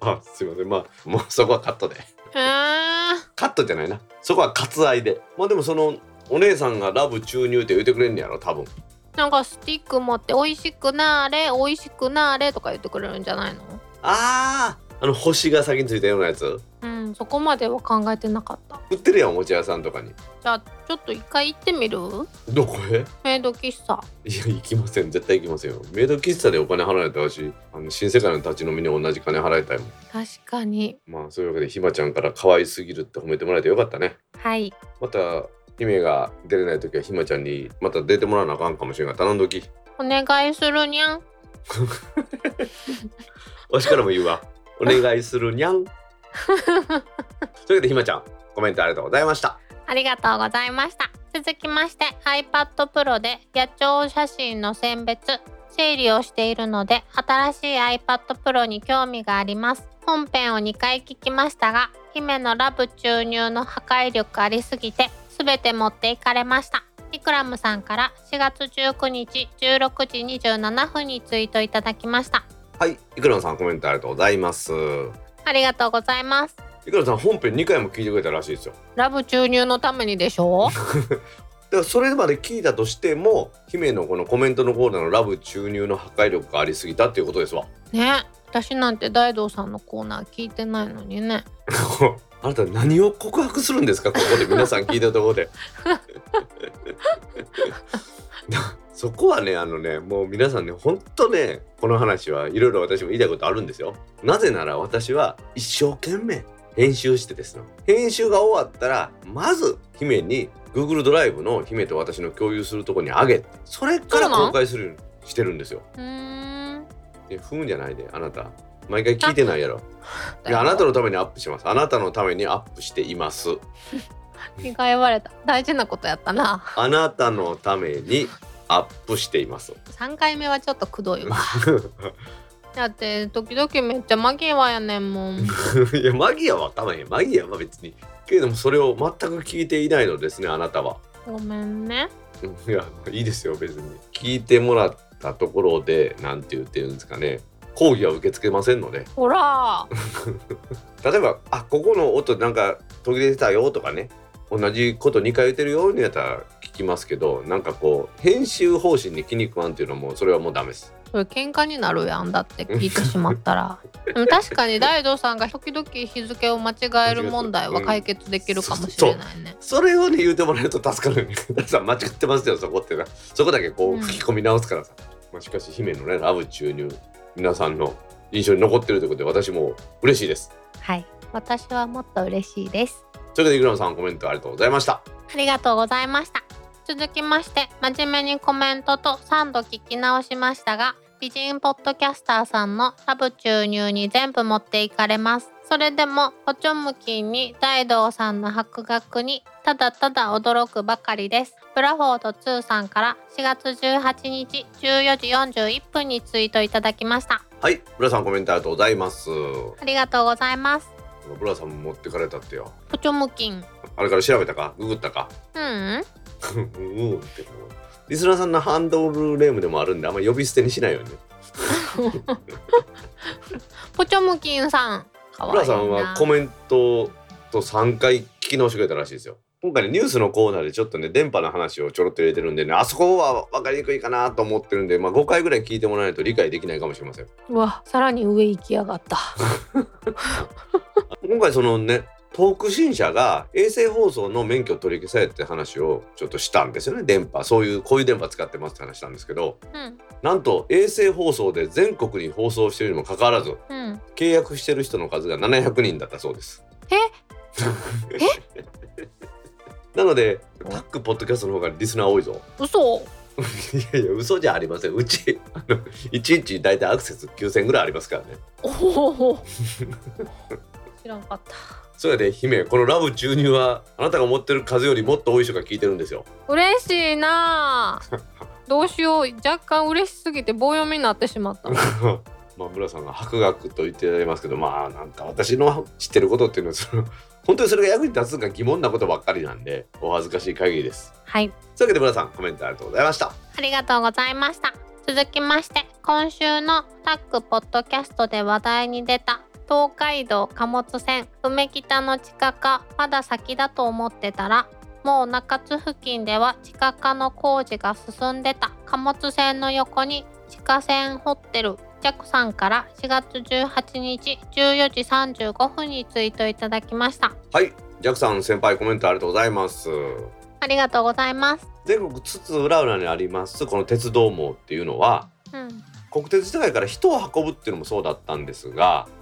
あすいませんまあもうそこはカットで。カットじゃないな。そこは割愛で。まあでもそのお姉さんがラブ注入って言ってくれんねやろ多分。なんかスティック持って美味しくなーれ美味しくなーれとか言ってくれるんじゃないの？あーあの星が先についたようなやつうんそこまでは考えてなかった。売ってるやんおもちゃ屋さんとかに。じゃあちょっと一回行ってみる？どこへ？メイド喫茶。いや行きません。絶対行きませんよ。メイド喫茶でお金払えたらしあの新世界の立ち飲みに同じ金払いたいもん。確かに。まあそういうわけでひまちゃんから可愛すぎるって褒めてもらえてよかったね。はい。また姫が出れない時はひまちゃんにまた出てもらわなあかんかもしれんが頼んどき。お願いするにゃん。わしからも言うわ。お願いするにゃん というわけでひまちゃんコメントありがとうございました。ありがとうございました。続きまして iPad Pro で野鳥写真の選別整理をしているので新しい iPad Pro に興味があります。本編を2回聞きましたが姫のラブ注入の破壊力ありすぎて全て持っていかれました。イクラムさんから4月19日16時27分にツイートいただきました。はいいくらさんコメントありがとうございますありがとうございます。いくらさん本編2回も聞いてくれたらしいですよ。ラブ注入のためにでしょ？だからそれまで聞いたとしても姫のこのコメントのコーナーのラブ注入の破壊力がありすぎたっていうことですわ。ね。私なんて大道さんのコーナー聞いてないのにね。あなた何を告白するんですか？ここで皆さん聞いたところで そこはねあのねもう皆さんねほんとねこの話はいろいろ私も言いたいことあるんですよ。なぜなら私は一生懸命編集してですね編集が終わったらまず姫に Google ドライブの姫と私の共有するところに上げてそれから公開するようにしてるんですよ。うーん？え踏むんじゃないであなた。毎回聞いてないやろ。いやあなたのためにアップします。あなたのためにアップしています。言われた。大事なことやったな。あなたのためにアップしています。3回目はちょっとくどいわ。だって時々めっちゃマギワやねんもん。いやマギアはたまへんマギアは別に。けれどもそれを全く聞いていないのですねあなたは。ごめんね。うんいやいいですよ別に。聞いてもらったところでなんて言ってるんですかね。講義は受け付けませんので。ほら。例えば「あここの音なんか途切れてたよ」とかね。同じこと2回言ってるようにやったら聞きますけどなんかこう編集方針に気に食わんっていうのもそれはもうダメです。それ喧嘩になるやんだって聞いてしまったら でも確かに大道さんが時々日付を間違える問題は解決できるかもしれないね、それをね言うてもらえると助かるね。ださん間違ってますよそこってなそこだけこううん吹き込み直すからさ。まあ、しかし姫のねラブ注入皆さんの印象に残ってるということで私も嬉しいです。はい私はもっと嬉しいですというわけでイグラムさんコメントありがとうございました。ありがとうございました続きまして真面目にコメントと3度聞き直しましたが美人ポッドキャスターさんのラブ注入に全部持っていかれます。それでもポチョムキンに大道さんの博学にただただ驚くばかりです。ブラフォード2さんから4月18日14時41分にツイートいただきました。はい、ブラさんコメントありがとうございます。ありがとうございます。ブラさんも持ってかれたってよ。ポチョムキンあれから調べたか？ググったか？うん。うん。うん。ってもうリスナーさん。のハンドルネームでもあるん。であん。ま呼び捨てにしないようにね。ポチョムキンさん。かわいいなブラさん。はコメントと3回聞き直してくれたらしいですよ。今回ねニュースのコーナーでちょっとね電波の話をちょろっと入れてるん。でねあそこは分かりにくいかなと思ってるん。で、まあ、5回ぐらい聞いてもらわないと理解できないかもしれません。うわさらに上行きやがった今回そのねトーク新社が衛星放送の免許取り消されって話をちょっとしたんですよね。電波そういうこういう電波使ってますって話なんですけどうん。なんと衛星放送で全国に放送しているにもかかわらずうん。契約してる人の数が700人だったそうです。え？なのでタックポッドキャストの方がリスナー多いぞ。嘘？いやいや嘘じゃありません。うちあの1日大体アクセス9000ぐらいありますからね。おお知らんかったそれで姫このラブ注入はあなたが持ってる数よりもっと多い人が聞いてるんですよ。嬉しいなあ どうしよう若干嬉しすぎて棒読みになってしまった まあ村さんが博学と言っていますけどまあなんか私の知ってることっていうのはその 本当にそれが役に立つのか疑問なことばっかりなんでお恥ずかしい限りです。はいというわけで村さんコメントありがとうございました。ありがとうございました続きまして今週のタックポッドキャストで話題に出た東海道貨物船梅北の地下化まだ先だと思ってたらもう中津付近では地下化の工事が進んでた。貨物船の横に地下船ホテルジャクさんから4月18日14時35分にツイートいただきました。はい。ジャクさん先輩コメントありがとうございます。ありがとうございます。全国津々浦々にありますこの鉄道網っていうのはうん。国鉄時代から人を運ぶっていうのもそうだったんですがうん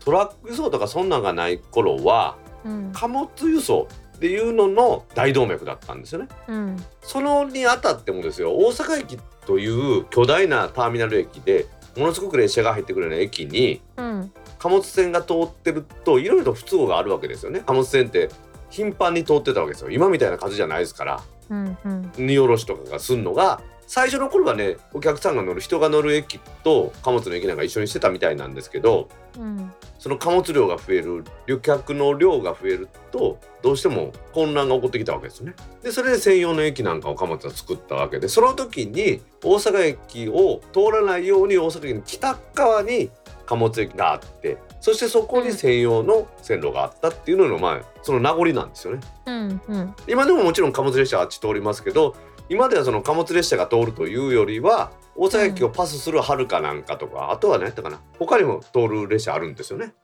トラック輸送とかそんなんがない頃はうん。貨物輸送っていうのの大動脈だったんですよね。うん。そのにあたってもですよ大阪駅という巨大なターミナル駅でものすごく列車が入ってくるような駅にうん。貨物船が通ってるといろいろと不都合があるわけですよね。貨物船って頻繁に通ってたわけですよ。今みたいな数じゃないですから。うんうん。荷下ろしとかがすんのが最初の頃はねお客さんが乗る人が乗る駅と貨物の駅なんか一緒にしてたみたいなんですけどうんその貨物量が増える旅客の量が増えるとどうしても混乱が起こってきたわけですよね。でそれで専用の駅なんかを貨物は作ったわけでその時に大阪駅を通らないように大阪駅の北側に貨物駅があってそしてそこに専用の線路があったっていうののまあその名残なんですよね。うんうん今でももちろん貨物列車あっち通りますけど今ではその貨物列車が通るというよりは大阪駅をパスするはるかなんかとか、あとは何やったかな他にも通る列車あるんですよね。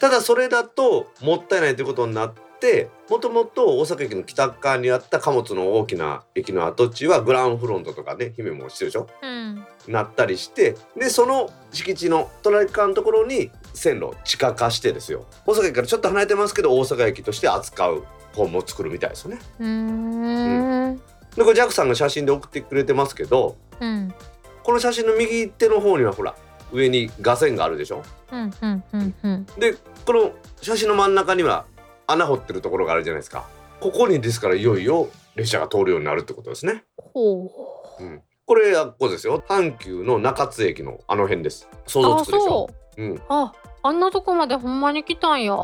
ただそれだともったいないということになってもともと大阪駅の北側にあった貨物の大きな駅の跡地はグランフロントとかね姫もしてるでしょ？うん。なったりしてでその敷地の隣側のところに線路を地下化してですよ。大阪駅からちょっと離れてますけど大阪駅として扱う本も作るみたいですよね。うーんでこれジャックさんが写真で送ってくれてますけどうん。この写真の右手の方にはほら上に画線があるでしょ？うんうんうんうん。でこの写真の真ん中には穴掘ってるところがあるじゃないですか。ここにですからいよいよ列車が通るようになるってことですね、ほう。うん、これあっこですよ。阪急の中津駅のあの辺です。想像あつくでしょ？そう。うん、ああんなとこまでほんまに来たんや。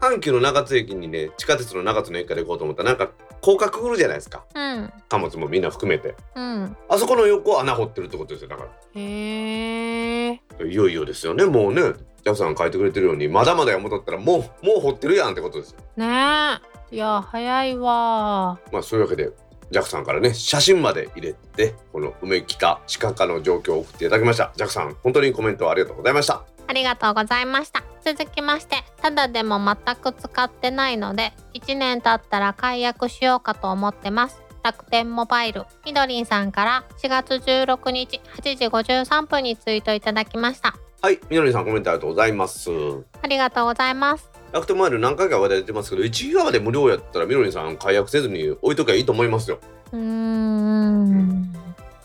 阪急の中津駅にね地下鉄の中津の駅から行こうと思ったらなんか高架くぐるじゃないですか。うん。貨物もみんな含めて。うん。あそこの横穴掘ってるってことですよだかへえ。らいよいよですよねもうね。ジャクさん書いてくれてるように。まだまだ山戻ったらもうもう掘ってるやんってことですよ。ねえ。いや早いわ。まあそういうわけでジャクさんからね写真まで入れてこの梅北地下化の状況を送っていただきました。ジャクさん本当にコメントありがとうございましたありがとうございました。続きましてただでも全く使ってないので1年経ったら解約しようかと思ってます。楽天モバイルみどりんさんから4月16日8時53分にツイートいただきました。はいみのりさんコメントありがとうございます。ありがとうございます。楽天モバイル何回か話題出てますけど1ギガまで無料やったらみのりさん解約せずに置いときゃいいと思いますよ。うーん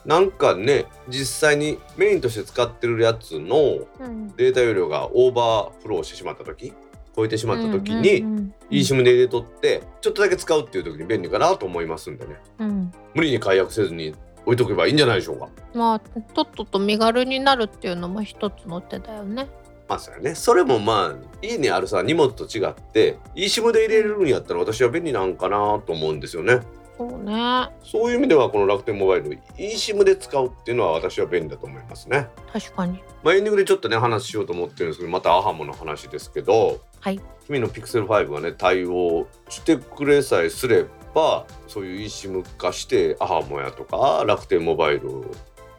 なんかね実際にメインとして使ってるやつのうん。データ容量がオーバーフローしてしまった時超えてしまった時に、うんうん eSIM で入れとってちょっとだけ使うっていう時に便利かなと思いますんでね。うん。無理に解約せずに置いとけばいいんじゃないでしょうか。まあとっとと身軽になるっていうのも一つの手だよね。まあそうやね。それもまあ家にあるさ荷物と違って eSIM で入れるんやったら私は便利なんかなと思うんですよねそうね。そういう意味ではこの楽天モバイル eSIM で使うっていうのは私は便利だと思いますね。確かに。まあエンディングでちょっとね話しようと思ってるんですけどまたアハモの話ですけどはい。君の Pixel 5がね対応してくれさえすればそういう eSIM 化してアハモやとか楽天モバイルを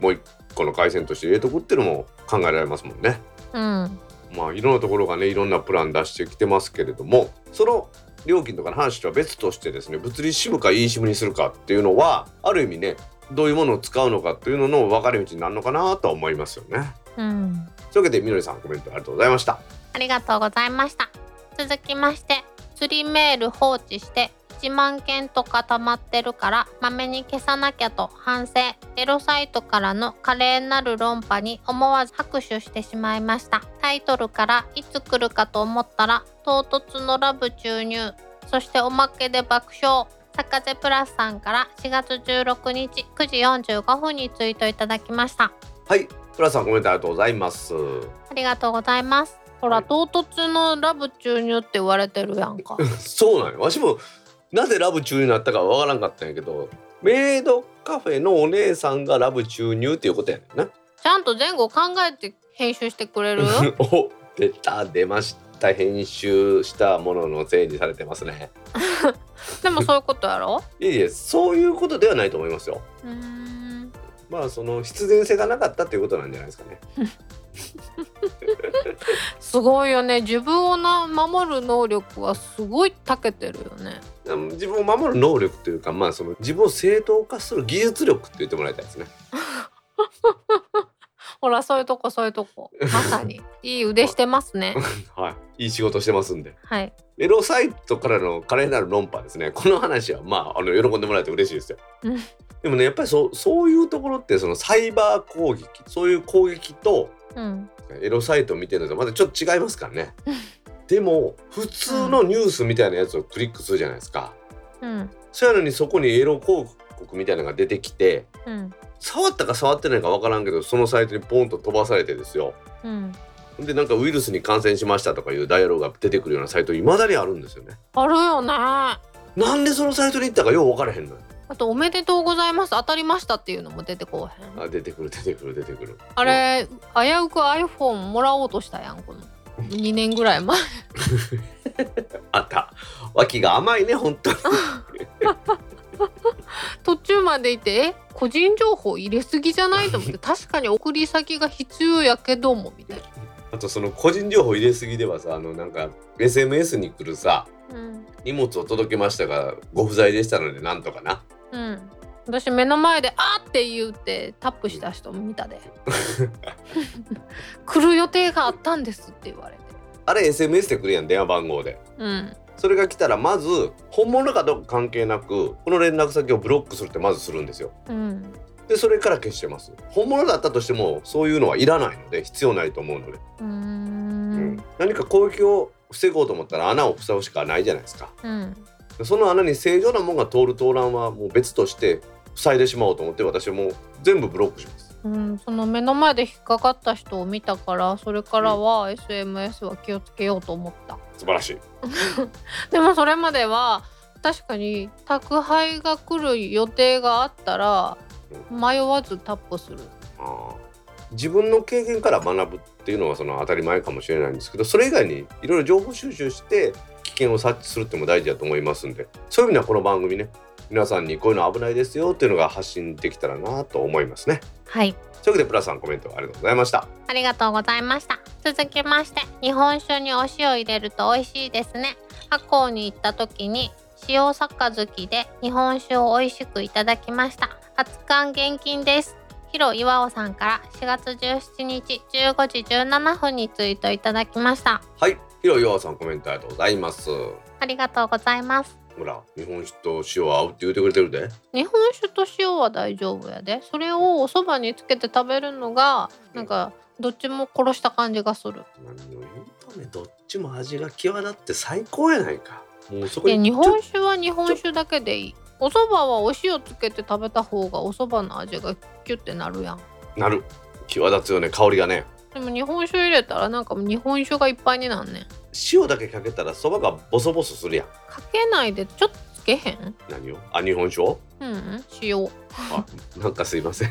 もう一個の回線として入れとくっていうのも考えられますもんね。うん。まあいろんなところがねいろんなプラン出してきてますけれどもその料金とかの話とは別としてですね物理 SIM か eSIM にするかっていうのはある意味ねどういうものを使うのかっていうのの分かれ道になるのかなとは思いますよね。うんというわけでみのりさんコメントありがとうございました。ありがとうございました。続きまして、釣りメール放置して1万件とか溜まってるからまめに消さなきゃと反省。エロサイトからの華麗なる論破に思わず拍手してしまいました。タイトルからいつ来るかと思ったら唐突のラブ注入。そしておまけで爆笑。坂瀬プラスさんから4月16日9時45分にツイートいただきました。はい、プラスさんコメントありがとうございます。ありがとうございます。ほら、唐突のラブ注入って言われてるやんか。そうなんよ。わしもなぜラブ注入になったかわからんかったんやけど、メイドカフェのお姉さんがラブ注入っていうことやねんな。ちゃんと前後考えて編集してくれる？お、出た出ました。編集したもののせいにされてますね。でもそういうことやろ？いえいえ、そういうことではないと思いますよ。うーん。まあその必然性がなかったっていうことなんじゃないですかね すごいよね自分をな守る能力はすごい長けてるよね自分を守る能力というかまあその自分を正当化する技術力って言ってもらいたいですね。ほらそういうとこそういうとこ。まさに。いい腕してますね。はい。いい仕事してますんで。はい。エロサイトからの華麗なる論破ですね。この話はまああの喜んでもらえて嬉しいですよ、うん。でもねやっぱりそうそういうところってそのサイバー攻撃そういう攻撃とうん。エロサイトを見てるのとまたちょっと違いますからねでも普通のニュースみたいなやつをクリックするじゃないですか、うん。そうやのにそこにエロ広告みたいなのが出てきてうん。触ったか触ってないかわからんけどそのサイトにポンと飛ばされてですよ。うん。でなんかウイルスに感染しましたとかいうダイアログが出てくるようなサイトいまだにあるんですよね。あるよね。あなんでそのサイトに行ったかよう分からへんのよ。とおめでとうございます当たりましたっていうのも出てこうへん。あ出てくる出てくる出てくる。あれ、危うく iPhone もらおうとしたやんこの2年ぐらい前。あった。脇が甘いね本当に。途中までいてえ個人情報入れすぎじゃないと思って確かに送り先が必要やけどもみたいな。あとその個人情報入れすぎではさあのなんか SMS に来るさうん。荷物を届けましたがご不在でしたのでなんとかな。うん、私目の前で「あっ!」って言ってタップした人見たで。来る予定があったんですって言われて。あれ SMS で来るやん電話番号で。うん。それが来たらまず本物かどうか関係なくこの連絡先をブロックするってまずするんですよ。うん。でそれから消してます。本物だったとしてもそういうのはいらないので必要ないと思うので、うん。ん。何か攻撃を防ごうと思ったら穴を塞ぐしかないじゃないですか。うん。その穴に正常なものが通る通らんはもう別として塞いでしまおうと思って私はもう全部ブロックします。うん、その目の前で引っかかった人を見たからそれからは SMS は気をつけようと思った。素晴らしい。でもそれまでは確かに宅配が来る予定があったら迷わずタップする。あー自分の経験から学ぶっていうのはその当たり前かもしれないんですけどそれ以外にいろいろ情報収集して危険を察知するっても大事だと思いますんでそういう意味ではこの番組ね皆さんにこういうの危ないですよっていうのが発信できたらなと思いますね。はい。というわけでプラさんコメントありがとうございました。ありがとうございました。続きまして日本酒にお塩入れると美味しいですね。八甲に行った時に塩杯で日本酒を美味しくいただきました。初缶現金です。ヒロ岩尾さんから4月17日15時17分にツイートいただきました。はい、ひろようさんコメントありがとうございます。ありがとうございますほら、日本酒と塩は合うって言ってくれてるで。日本酒と塩は大丈夫やでそれをお蕎麦につけて食べるのがなんかどっちも殺した感じがする何を言うとね、どっちも味が際立って最高やないか。もうそこで日本酒は日本酒だけでいいお蕎麦はお塩つけて食べた方がお蕎麦の味がキュッてなるやんなる。際立つよね、香りがね。でも日本酒入れたらなんかもう日本酒がいっぱいになんねん塩だけかけたらそばがボソボソするやん。かけないでちょっとつけへん？何を？あ、日本酒を？うんうん塩あ、なんかすいません。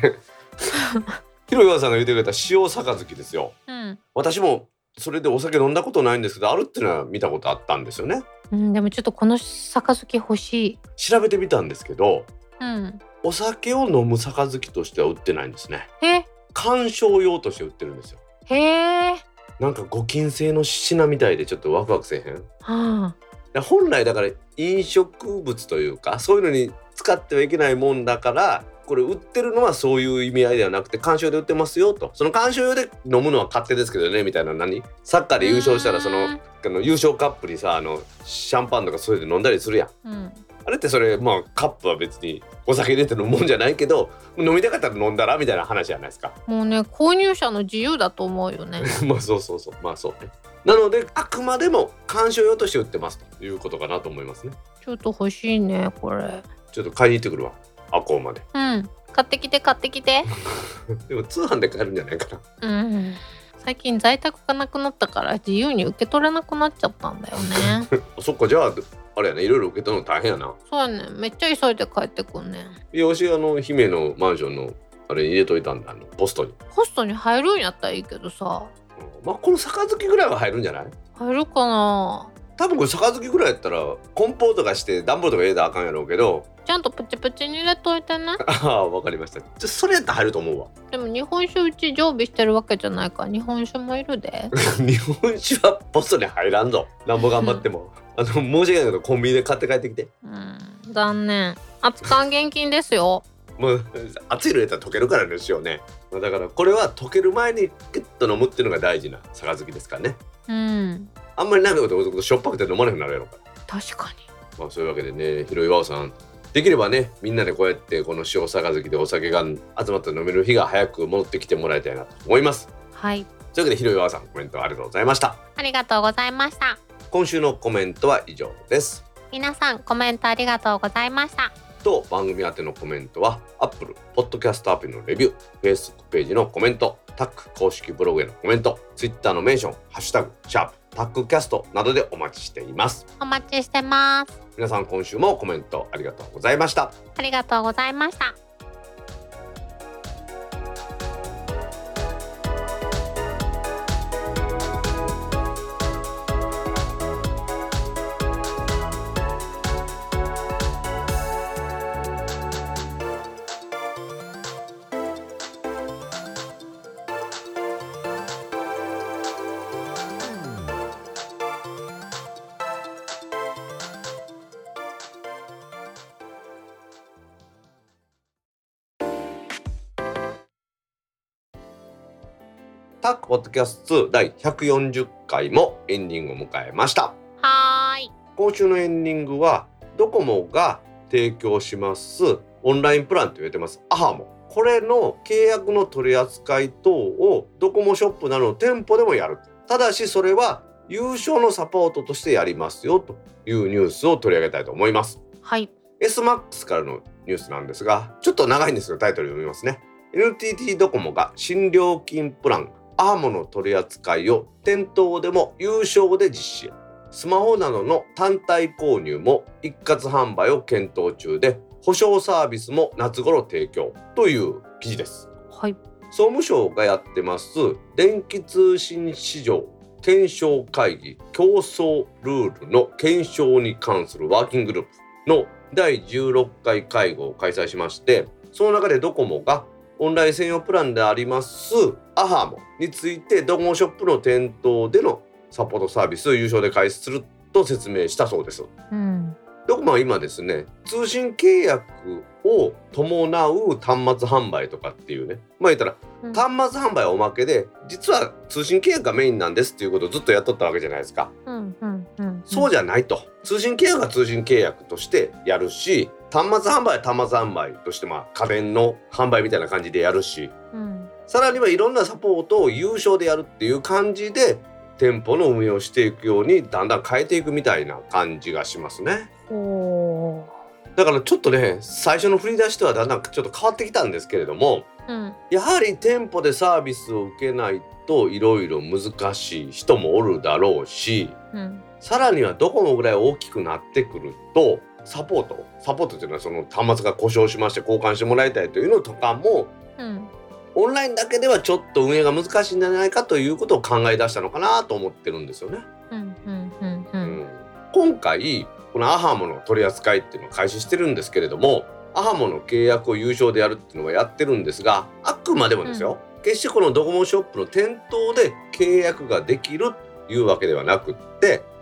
ひろようさんが言ってくれた塩杯ですよ。うん、私もそれでお酒飲んだことないんですけど、あるっていうのは見たことあったんですよね。うん、でもちょっとこの杯欲しい調べてみたんですけど、うんお酒を飲む杯としては売ってないんですね。え？鑑賞用として売ってるんですよ。へえなんかご金製の品みたいでちょっとワクワクせえへん？はあ。で本来だから飲食物というかそういうのに使ってはいけないもんだからこれ売ってるのはそういう意味合いではなくて鑑賞で売ってますよと。その鑑賞用で飲むのは勝手ですけどねみたいな何？サッカーで優勝したらそのうん。あの優勝カップにさあのシャンパンとかそういうの飲んだりするやん。うんあれってそれまあカップは別にお酒入れて飲むもんじゃないけど飲みたかったら飲んだらみたいな話じゃないですか。もうね購入者の自由だと思うよね。まあそうそうそう。まあそうね。なのであくまでも鑑賞用として売ってますということかなと思いますね。ちょっと欲しいねこれ。ちょっと買いに行ってくるわ。アコーまで。うん。買ってきて買ってきて。でも通販で買えるんじゃないかな。うん。最近在宅がなくなったから自由に受け取れなくなっちゃったんだよね。あ そっかじゃああれやねいろいろ受け取るの大変やな。そうやねめっちゃ急いで帰ってくんねん。いやわしあの姫のマンションのあれ入れといたんだあのポストに、ポストに入るんやったらいいけどさ。うん。まあこの杯ぐらいは入るんじゃない？入るかな多分これ杯ぐらいやったら梱包とかして段ボールとか入れたらあかんやろうけど。ちゃんとプチプチに入れといてね ああわかりました。じゃそれやったら入ると思うわ。でも日本酒うち常備してるわけじゃないか。ら日本酒もいるで。日本酒はポストに入らんぞ。なんぼ頑張っても、あの申し訳ないけどコンビニで買って帰ってきて。うん残念。熱燗現金ですよ。もう熱いの入れたら溶けるからですよね。だからこれは溶ける前にグッと飲むっていうのが大事な杯ですからね。うんあんまり長いこと置くとしょっぱくて飲まなくなるやろ。から確かに。まあそういうわけでね広岩尾さん。できればねみんなでこうやってこの塩杯でお酒が集まって飲める日が早く戻ってきてもらいたいなと思います。はい。というわけで広岩尾さんコメントありがとうございました。ありがとうございました。今週のコメントは以上です。皆さんコメントありがとうございました。と番組宛てのコメントは Apple Podcast アプリのレビュー Facebook ページのコメントタック公式ブログへのコメント Twitter のメンション「ハッシュタグシャープタックキャスト」などでお待ちしています。お待ちしてます。皆さん今週もコメントありがとうございました。ありがとうございましたポッドキャスト2第140回もエンディングを迎えました。はーい。今週のエンディングはドコモが提供しますオンラインプランと言われてます。アハモ。これの契約の取り扱い等をドコモショップなどの店舗でもやる。ただしそれは優勝のサポートとしてやりますよというニュースを取り上げたいと思います。はい。SMAX からのニュースなんですがちょっと長いんですがタイトル読みますね。NTT ドコモが新料金プランアーモの取り扱いを店頭でも有償で実施スマホなどの単体購入も一括販売を検討中で保証サービスも夏頃提供という記事です。はい。総務省がやってます電気通信市場検証会議競争ルールの検証に関するワーキンググループの第16回会合を開催しましてその中でドコモがオンライン専用プランでありますアハモについてドコモショップの店頭でのサポートサービスを有償で開始すると説明したそうです。うんドコモは今ですね通信契約を伴う端末販売とかっていうねまあ言ったらうん。端末販売はおまけで実は通信契約がメインなんですっていうことをずっとやっとったわけじゃないですか、うんうんうん。そうじゃないと。通信契約は通信契約としてやるし端末販売は端末販売としてまあ家電の販売みたいな感じでやるしうん。さらにはいろんなサポートを有償でやるっていう感じで店舗の運営をしていくようにだんだん変えていくみたいな感じがしますね。だからちょっとね最初の振り出しとはだんだんちょっと変わってきたんですけれどもうん。やはり店舗でサービスを受けないといろいろ難しい人もおるだろうしうん。さらにはどこのぐらい大きくなってくるとサポート？サポートっていうのはその端末が故障しまして交換してもらいたいというのとかもうん。オンラインだけではちょっと運営が難しいんじゃないかということを考え出したのかなと思ってるんですよね。うんうんうんううん。ん今回このアハモの取り扱いっていうのを開始してるんですけれどもアハモの契約を有償でやるっていうのはやってるんですがあくまでもですよ、決してこのドコモショップの店頭で契約ができるというわけではなくってうん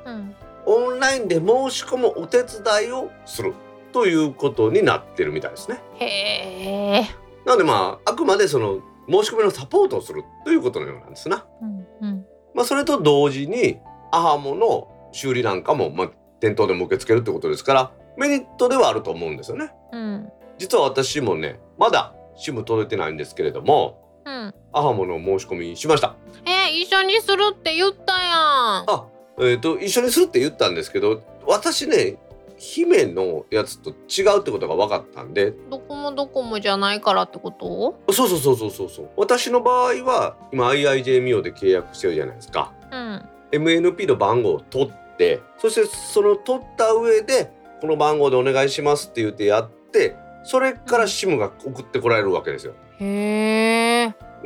オンラインで申し込むお手伝いをするということになってるみたいですね。へえなのでまああくまでその申し込みのサポートをするということのようなんですな。うんうんまあ、それと同時にアハモの修理なんかも、まあ、店頭でも受け付けるってことですからメリットではあると思うんですよね。うん実は私もねまだ SIM 届いてないんですけれどもうんアハモの申し込みしました。えー、一緒にするって言ったやんあえー、と一緒にするって言ったんですけど私ね姫のやつと違うってことが分かったんで。どこもどこもじゃないからってこと？そうそうそうそうそうそう。私の場合は今 IIJ ミオで契約してるじゃないですか。うん。MNP の番号を取ってそしてその取った上でこの番号でお願いしますって言ってやってそれから SIM が送ってこられるわけですよ。へえ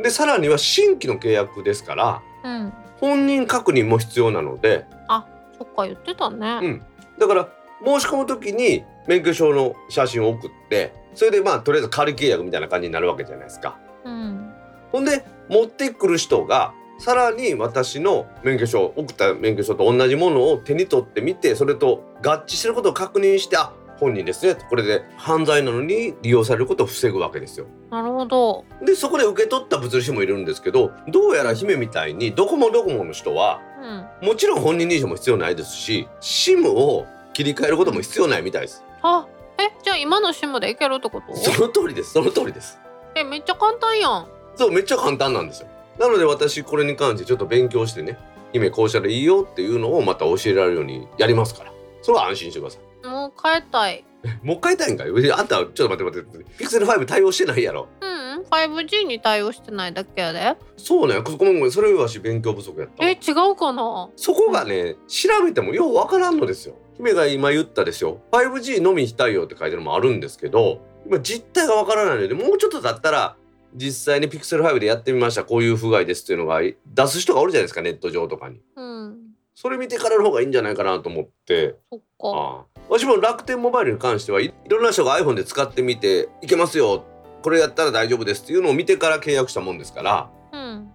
でさらには新規の契約ですからうん。本人確認も必要なので。そっか言ってたね。うん。だから申し込む時に免許証の写真を送ってそれでまあとりあえず仮契約みたいな感じになるわけじゃないですか。うん。ほんで持ってくる人がさらに私の免許証送った免許証と同じものを手に取ってみてそれと合致してることを確認してあ本人ですねこれで犯罪なのに利用されることを防ぐわけですよ。なるほどでそこで受け取った物理士もいるんですけどどうやら姫みたいにドコモドコモの人はうんもちろん本人認証も必要ないですし SIM を切り替えることも必要ないみたいです。あえじゃあ今の SIM でいけるってこと？その通りですその通りです。えめっちゃ簡単やんそうめっちゃ簡単なんですよ。なので私これに関してちょっと勉強してね姫こうしたらいいよっていうのをまた教えられるようにやりますからそれは安心してください。もう変えたい。もう一回たいんかい？あんたちょっと待って待って。ピクセル5対応してないやろ。うん 5G に対応してないだけやで。そうね。ごめんごめん。それはし勉強不足やったわ。え違うかな？そこがね調べてもようわからんのですよ。姫が今言ったですよ。5G のみ非対応って書いてるのもあるんですけど今実態がわからないのでもうちょっとだったら実際にピクセル5でやってみました。こういう不具合ですっていうのが出す人がおるじゃないですかネット上とかに。うん。それ見てからの方がいいんじゃないかなと思って。そっか。ああ私も楽天モバイルに関してはいいろんな人が iPhone で使ってみていけますよこれやったら大丈夫ですっていうのを見てから契約したもんですからうん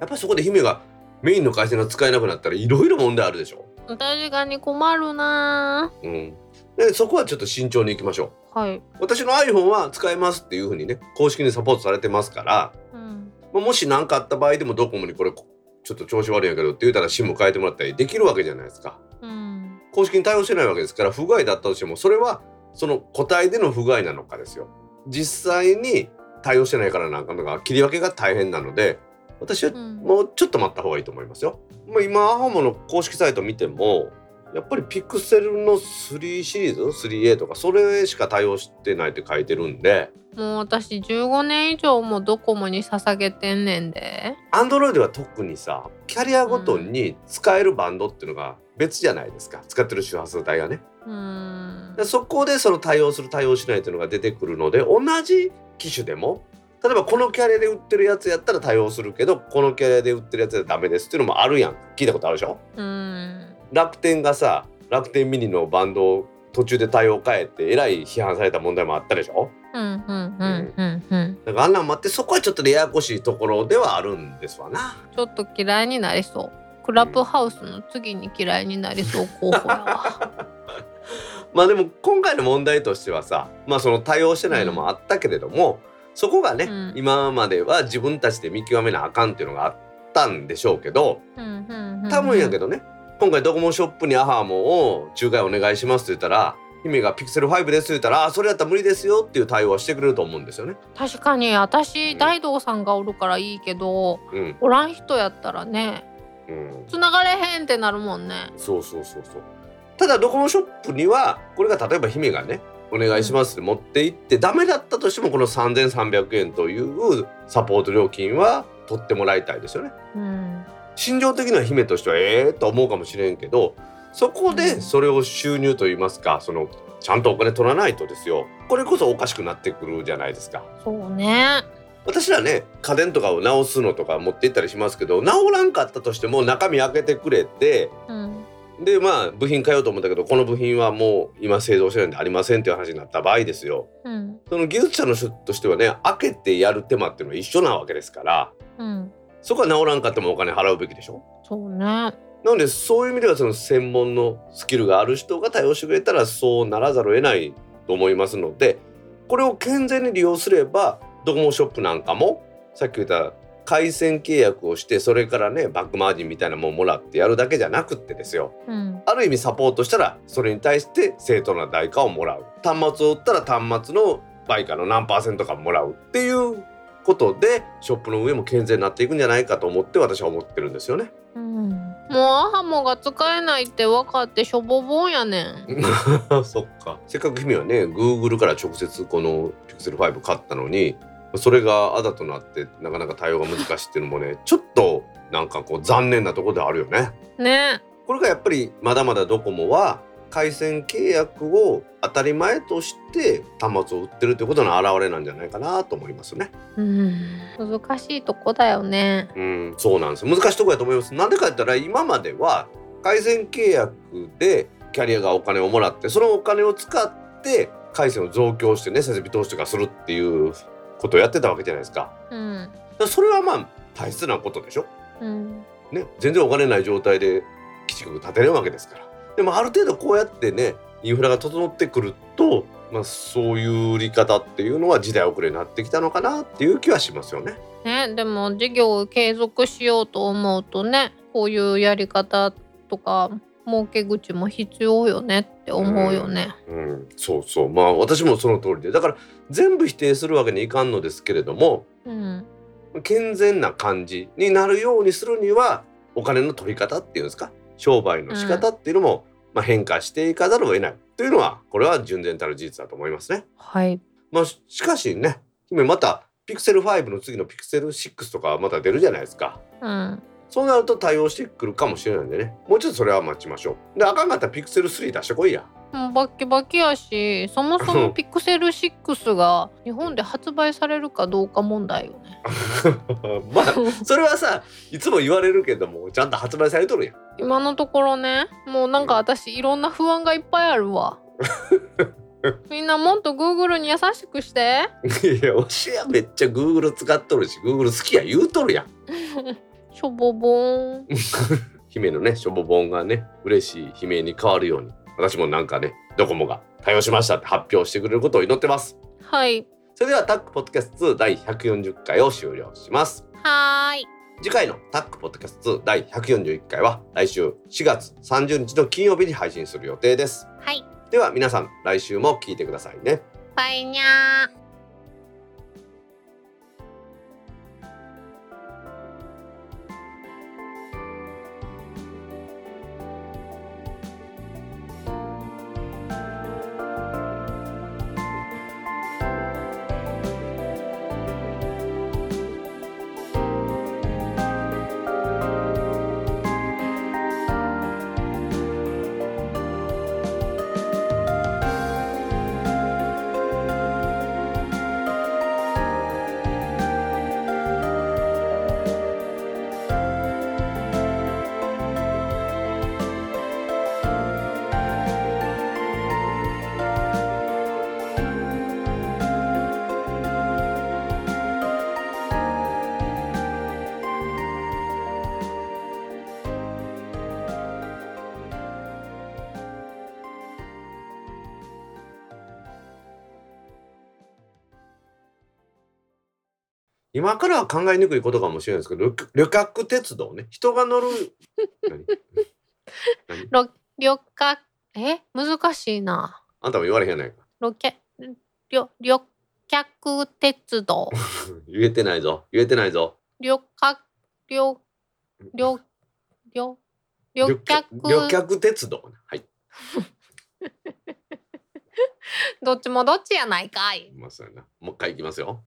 やっぱりそこで姫がメインの回線が使えなくなったらいろいろ問題あるでしょ。確かに困るなうん、でそこはちょっと慎重にいきましょう。はい私の iPhone は使えますっていう風にね公式にサポートされてますから、うんまあもし何かあった場合でもドコモにこれちょっと調子悪いんやけどって言ったら SIM 変えてもらったりできるわけじゃないですか。うん公式に対応してないわけですから不具合だったとしてもそれはその個体での不具合なのかですよ。実際に対応してないからなんかのが切り分けが大変なので私はうんもうちょっと待った方がいいと思いますよ。まあ、今アハモの公式サイト見てもやっぱりピクセルの3シリーズ 3A とかそれしか対応してないって書いてるんでもう私15年以上もドコモに捧げてんねんで Android は特にさキャリアごとに使えるバンドっていうのが別じゃないですか。使ってる周波数帯がね。うん。でそこでその対応する対応しないっていうのが出てくるので同じ機種でも例えばこのキャリアで売ってるやつやったら対応するけどこのキャリアで売ってるやつはダメですっていうのもあるやん。聞いたことあるでしょ？うん。楽天がさ楽天ミニのバンドを途中で対応変えてえらい批判された問題もあったでしょ？うんうんうんうんうん。だからあんなんもあってそこはちょっとややこしいところではあるんですわな。ちょっと嫌いになりそうクラブハウスの次に嫌いになりそう候補やわ。まあでも今回の問題としてはさまあその対応してないのもあったけれども、そこがね、うん。今までは自分たちで見極めなあかんっていうのがあったんでしょうけどうんうんうん多分やけどね、今回ドコモショップにアハモを仲介お願いしますって言ったら姫がピクセル5ですって言ったらあそれやったら無理ですよっていう対応はしてくれると思うんですよね。確かに私うん。大道さんがおるからいいけどうん、おらん人やったらねうん、繋がれへんってなるもんねそうそうそうそう。ただドコモショップにはこれが例えば姫がねお願いしますって持って行って、ダメだったとしてもこの3300円というサポート料金は取ってもらいたいですよね。うん心情的には姫としてはええと思うかもしれんけどそこでそれを収入といいますかそのちゃんとお金取らないとですよこれこそおかしくなってくるじゃないですか。そうね私らね家電とかを直すのとか持って行ったりしますけど直らんかったとしても中身開けてくれてうん。でまあ部品買おうと思ったけどこの部品はもう今製造してないんでありませんっていう話になった場合ですよ。うん。その技術者の人としてはね開けてやる手間っていうのは一緒なわけですからうん。そこは直らんかってもお金払うべきでしょ？そうね。なのでそういう意味ではその専門のスキルがある人が対応してくれたらそうならざるを得ないと思いますのでこれを健全に利用すればドコモショップなんかもさっき言った回線契約をしてそれからねバックマージンみたいなもんもらってやるだけじゃなくってですよ。うん。ある意味サポートしたらそれに対して正当な代価をもらう。端末を売ったら端末の売価の何パーセントかもらうっていうことでショップの上も健全になっていくんじゃないかと思って私は思ってるんですよね。うん。もうアハモが使えないって分かってしょぼぼんやねん。そっか。せっかく君はね Google から直接この Pixel5 買ったのにそれがあだとなってなかなか対応が難しいっていうのもねちょっとなんかこう残念なところではあるよね。ねこれがやっぱりまだまだドコモは回線契約を当たり前として端末を売ってるってことの表れなんじゃないかなと思いますね。うん難しいとこだよねうん、そうなんですよ難しいところやと思います。なんでか言ったら今までは回線契約でキャリアがお金をもらってそのお金を使って回線を増強してね設備投資とかするっていうことをやってたわけじゃないですか。うんそれはまあ大切なことでしょ。うんね、全然お金ない状態で基地局建てれるわけですから。でもある程度こうやってねインフラが整ってくると、まあ、そういう売り方っていうのは時代遅れになってきたのかなっていう気はしますよね。ねでも事業を継続しようと思うとねこういうやり方とか儲け口も必要よねって思うよね。うん、そうそうまあ私もその通りでだから全部否定するわけにいかんのですけれどもうん健全な感じになるようにするにはお金の取り方っていうんですか？商売の仕方っていうのも、まあ、変化していかざるを得ないというのはこれは純然たる事実だと思いますね。はい。まあ、ししかしね今またピクセル5の次のピクセル6とかまた出るじゃないですか。うんそうなると対応してくるかもしれないんでねもうちょっとそれは待ちましょう。であかんかったらピクセル3出してこいや。もうバッキバキやしそもそもピクセル6が日本で発売されるかどうか問題よね。まあそれはさいつも言われるけどもちゃんと発売されとるやん。今のところねもうなんか私いろんな不安がいっぱいあるわ。みんなもっと Google に優しくして。いやわしはめっちゃ Google 使っとるし Google 好きや言うとるやん。しょぼぼーん。姫のねしょぼぼんがね嬉しい悲鳴に変わるように私もなんかねドコモが対応しましたって発表してくれることを祈ってます。はい。それではタックポッドキャスト2第140回を終了します。はーい。次回のタックポッドキャスト2第141回は来週4月30日の金曜日に配信する予定です。はい。では皆さん来週も聞いてくださいね。バイニャー。今からは考えにくいことかもしれないですけど旅旅客鉄道ね。人が乗る。旅客え？難しいな。あんたも言われへんやないか。旅客旅旅客鉄道。言えてないぞ。言えてないぞ。旅客旅旅旅旅客。旅客鉄道。はい。どっちもどっちやないかい。まあそうやな。もう一回いきますよ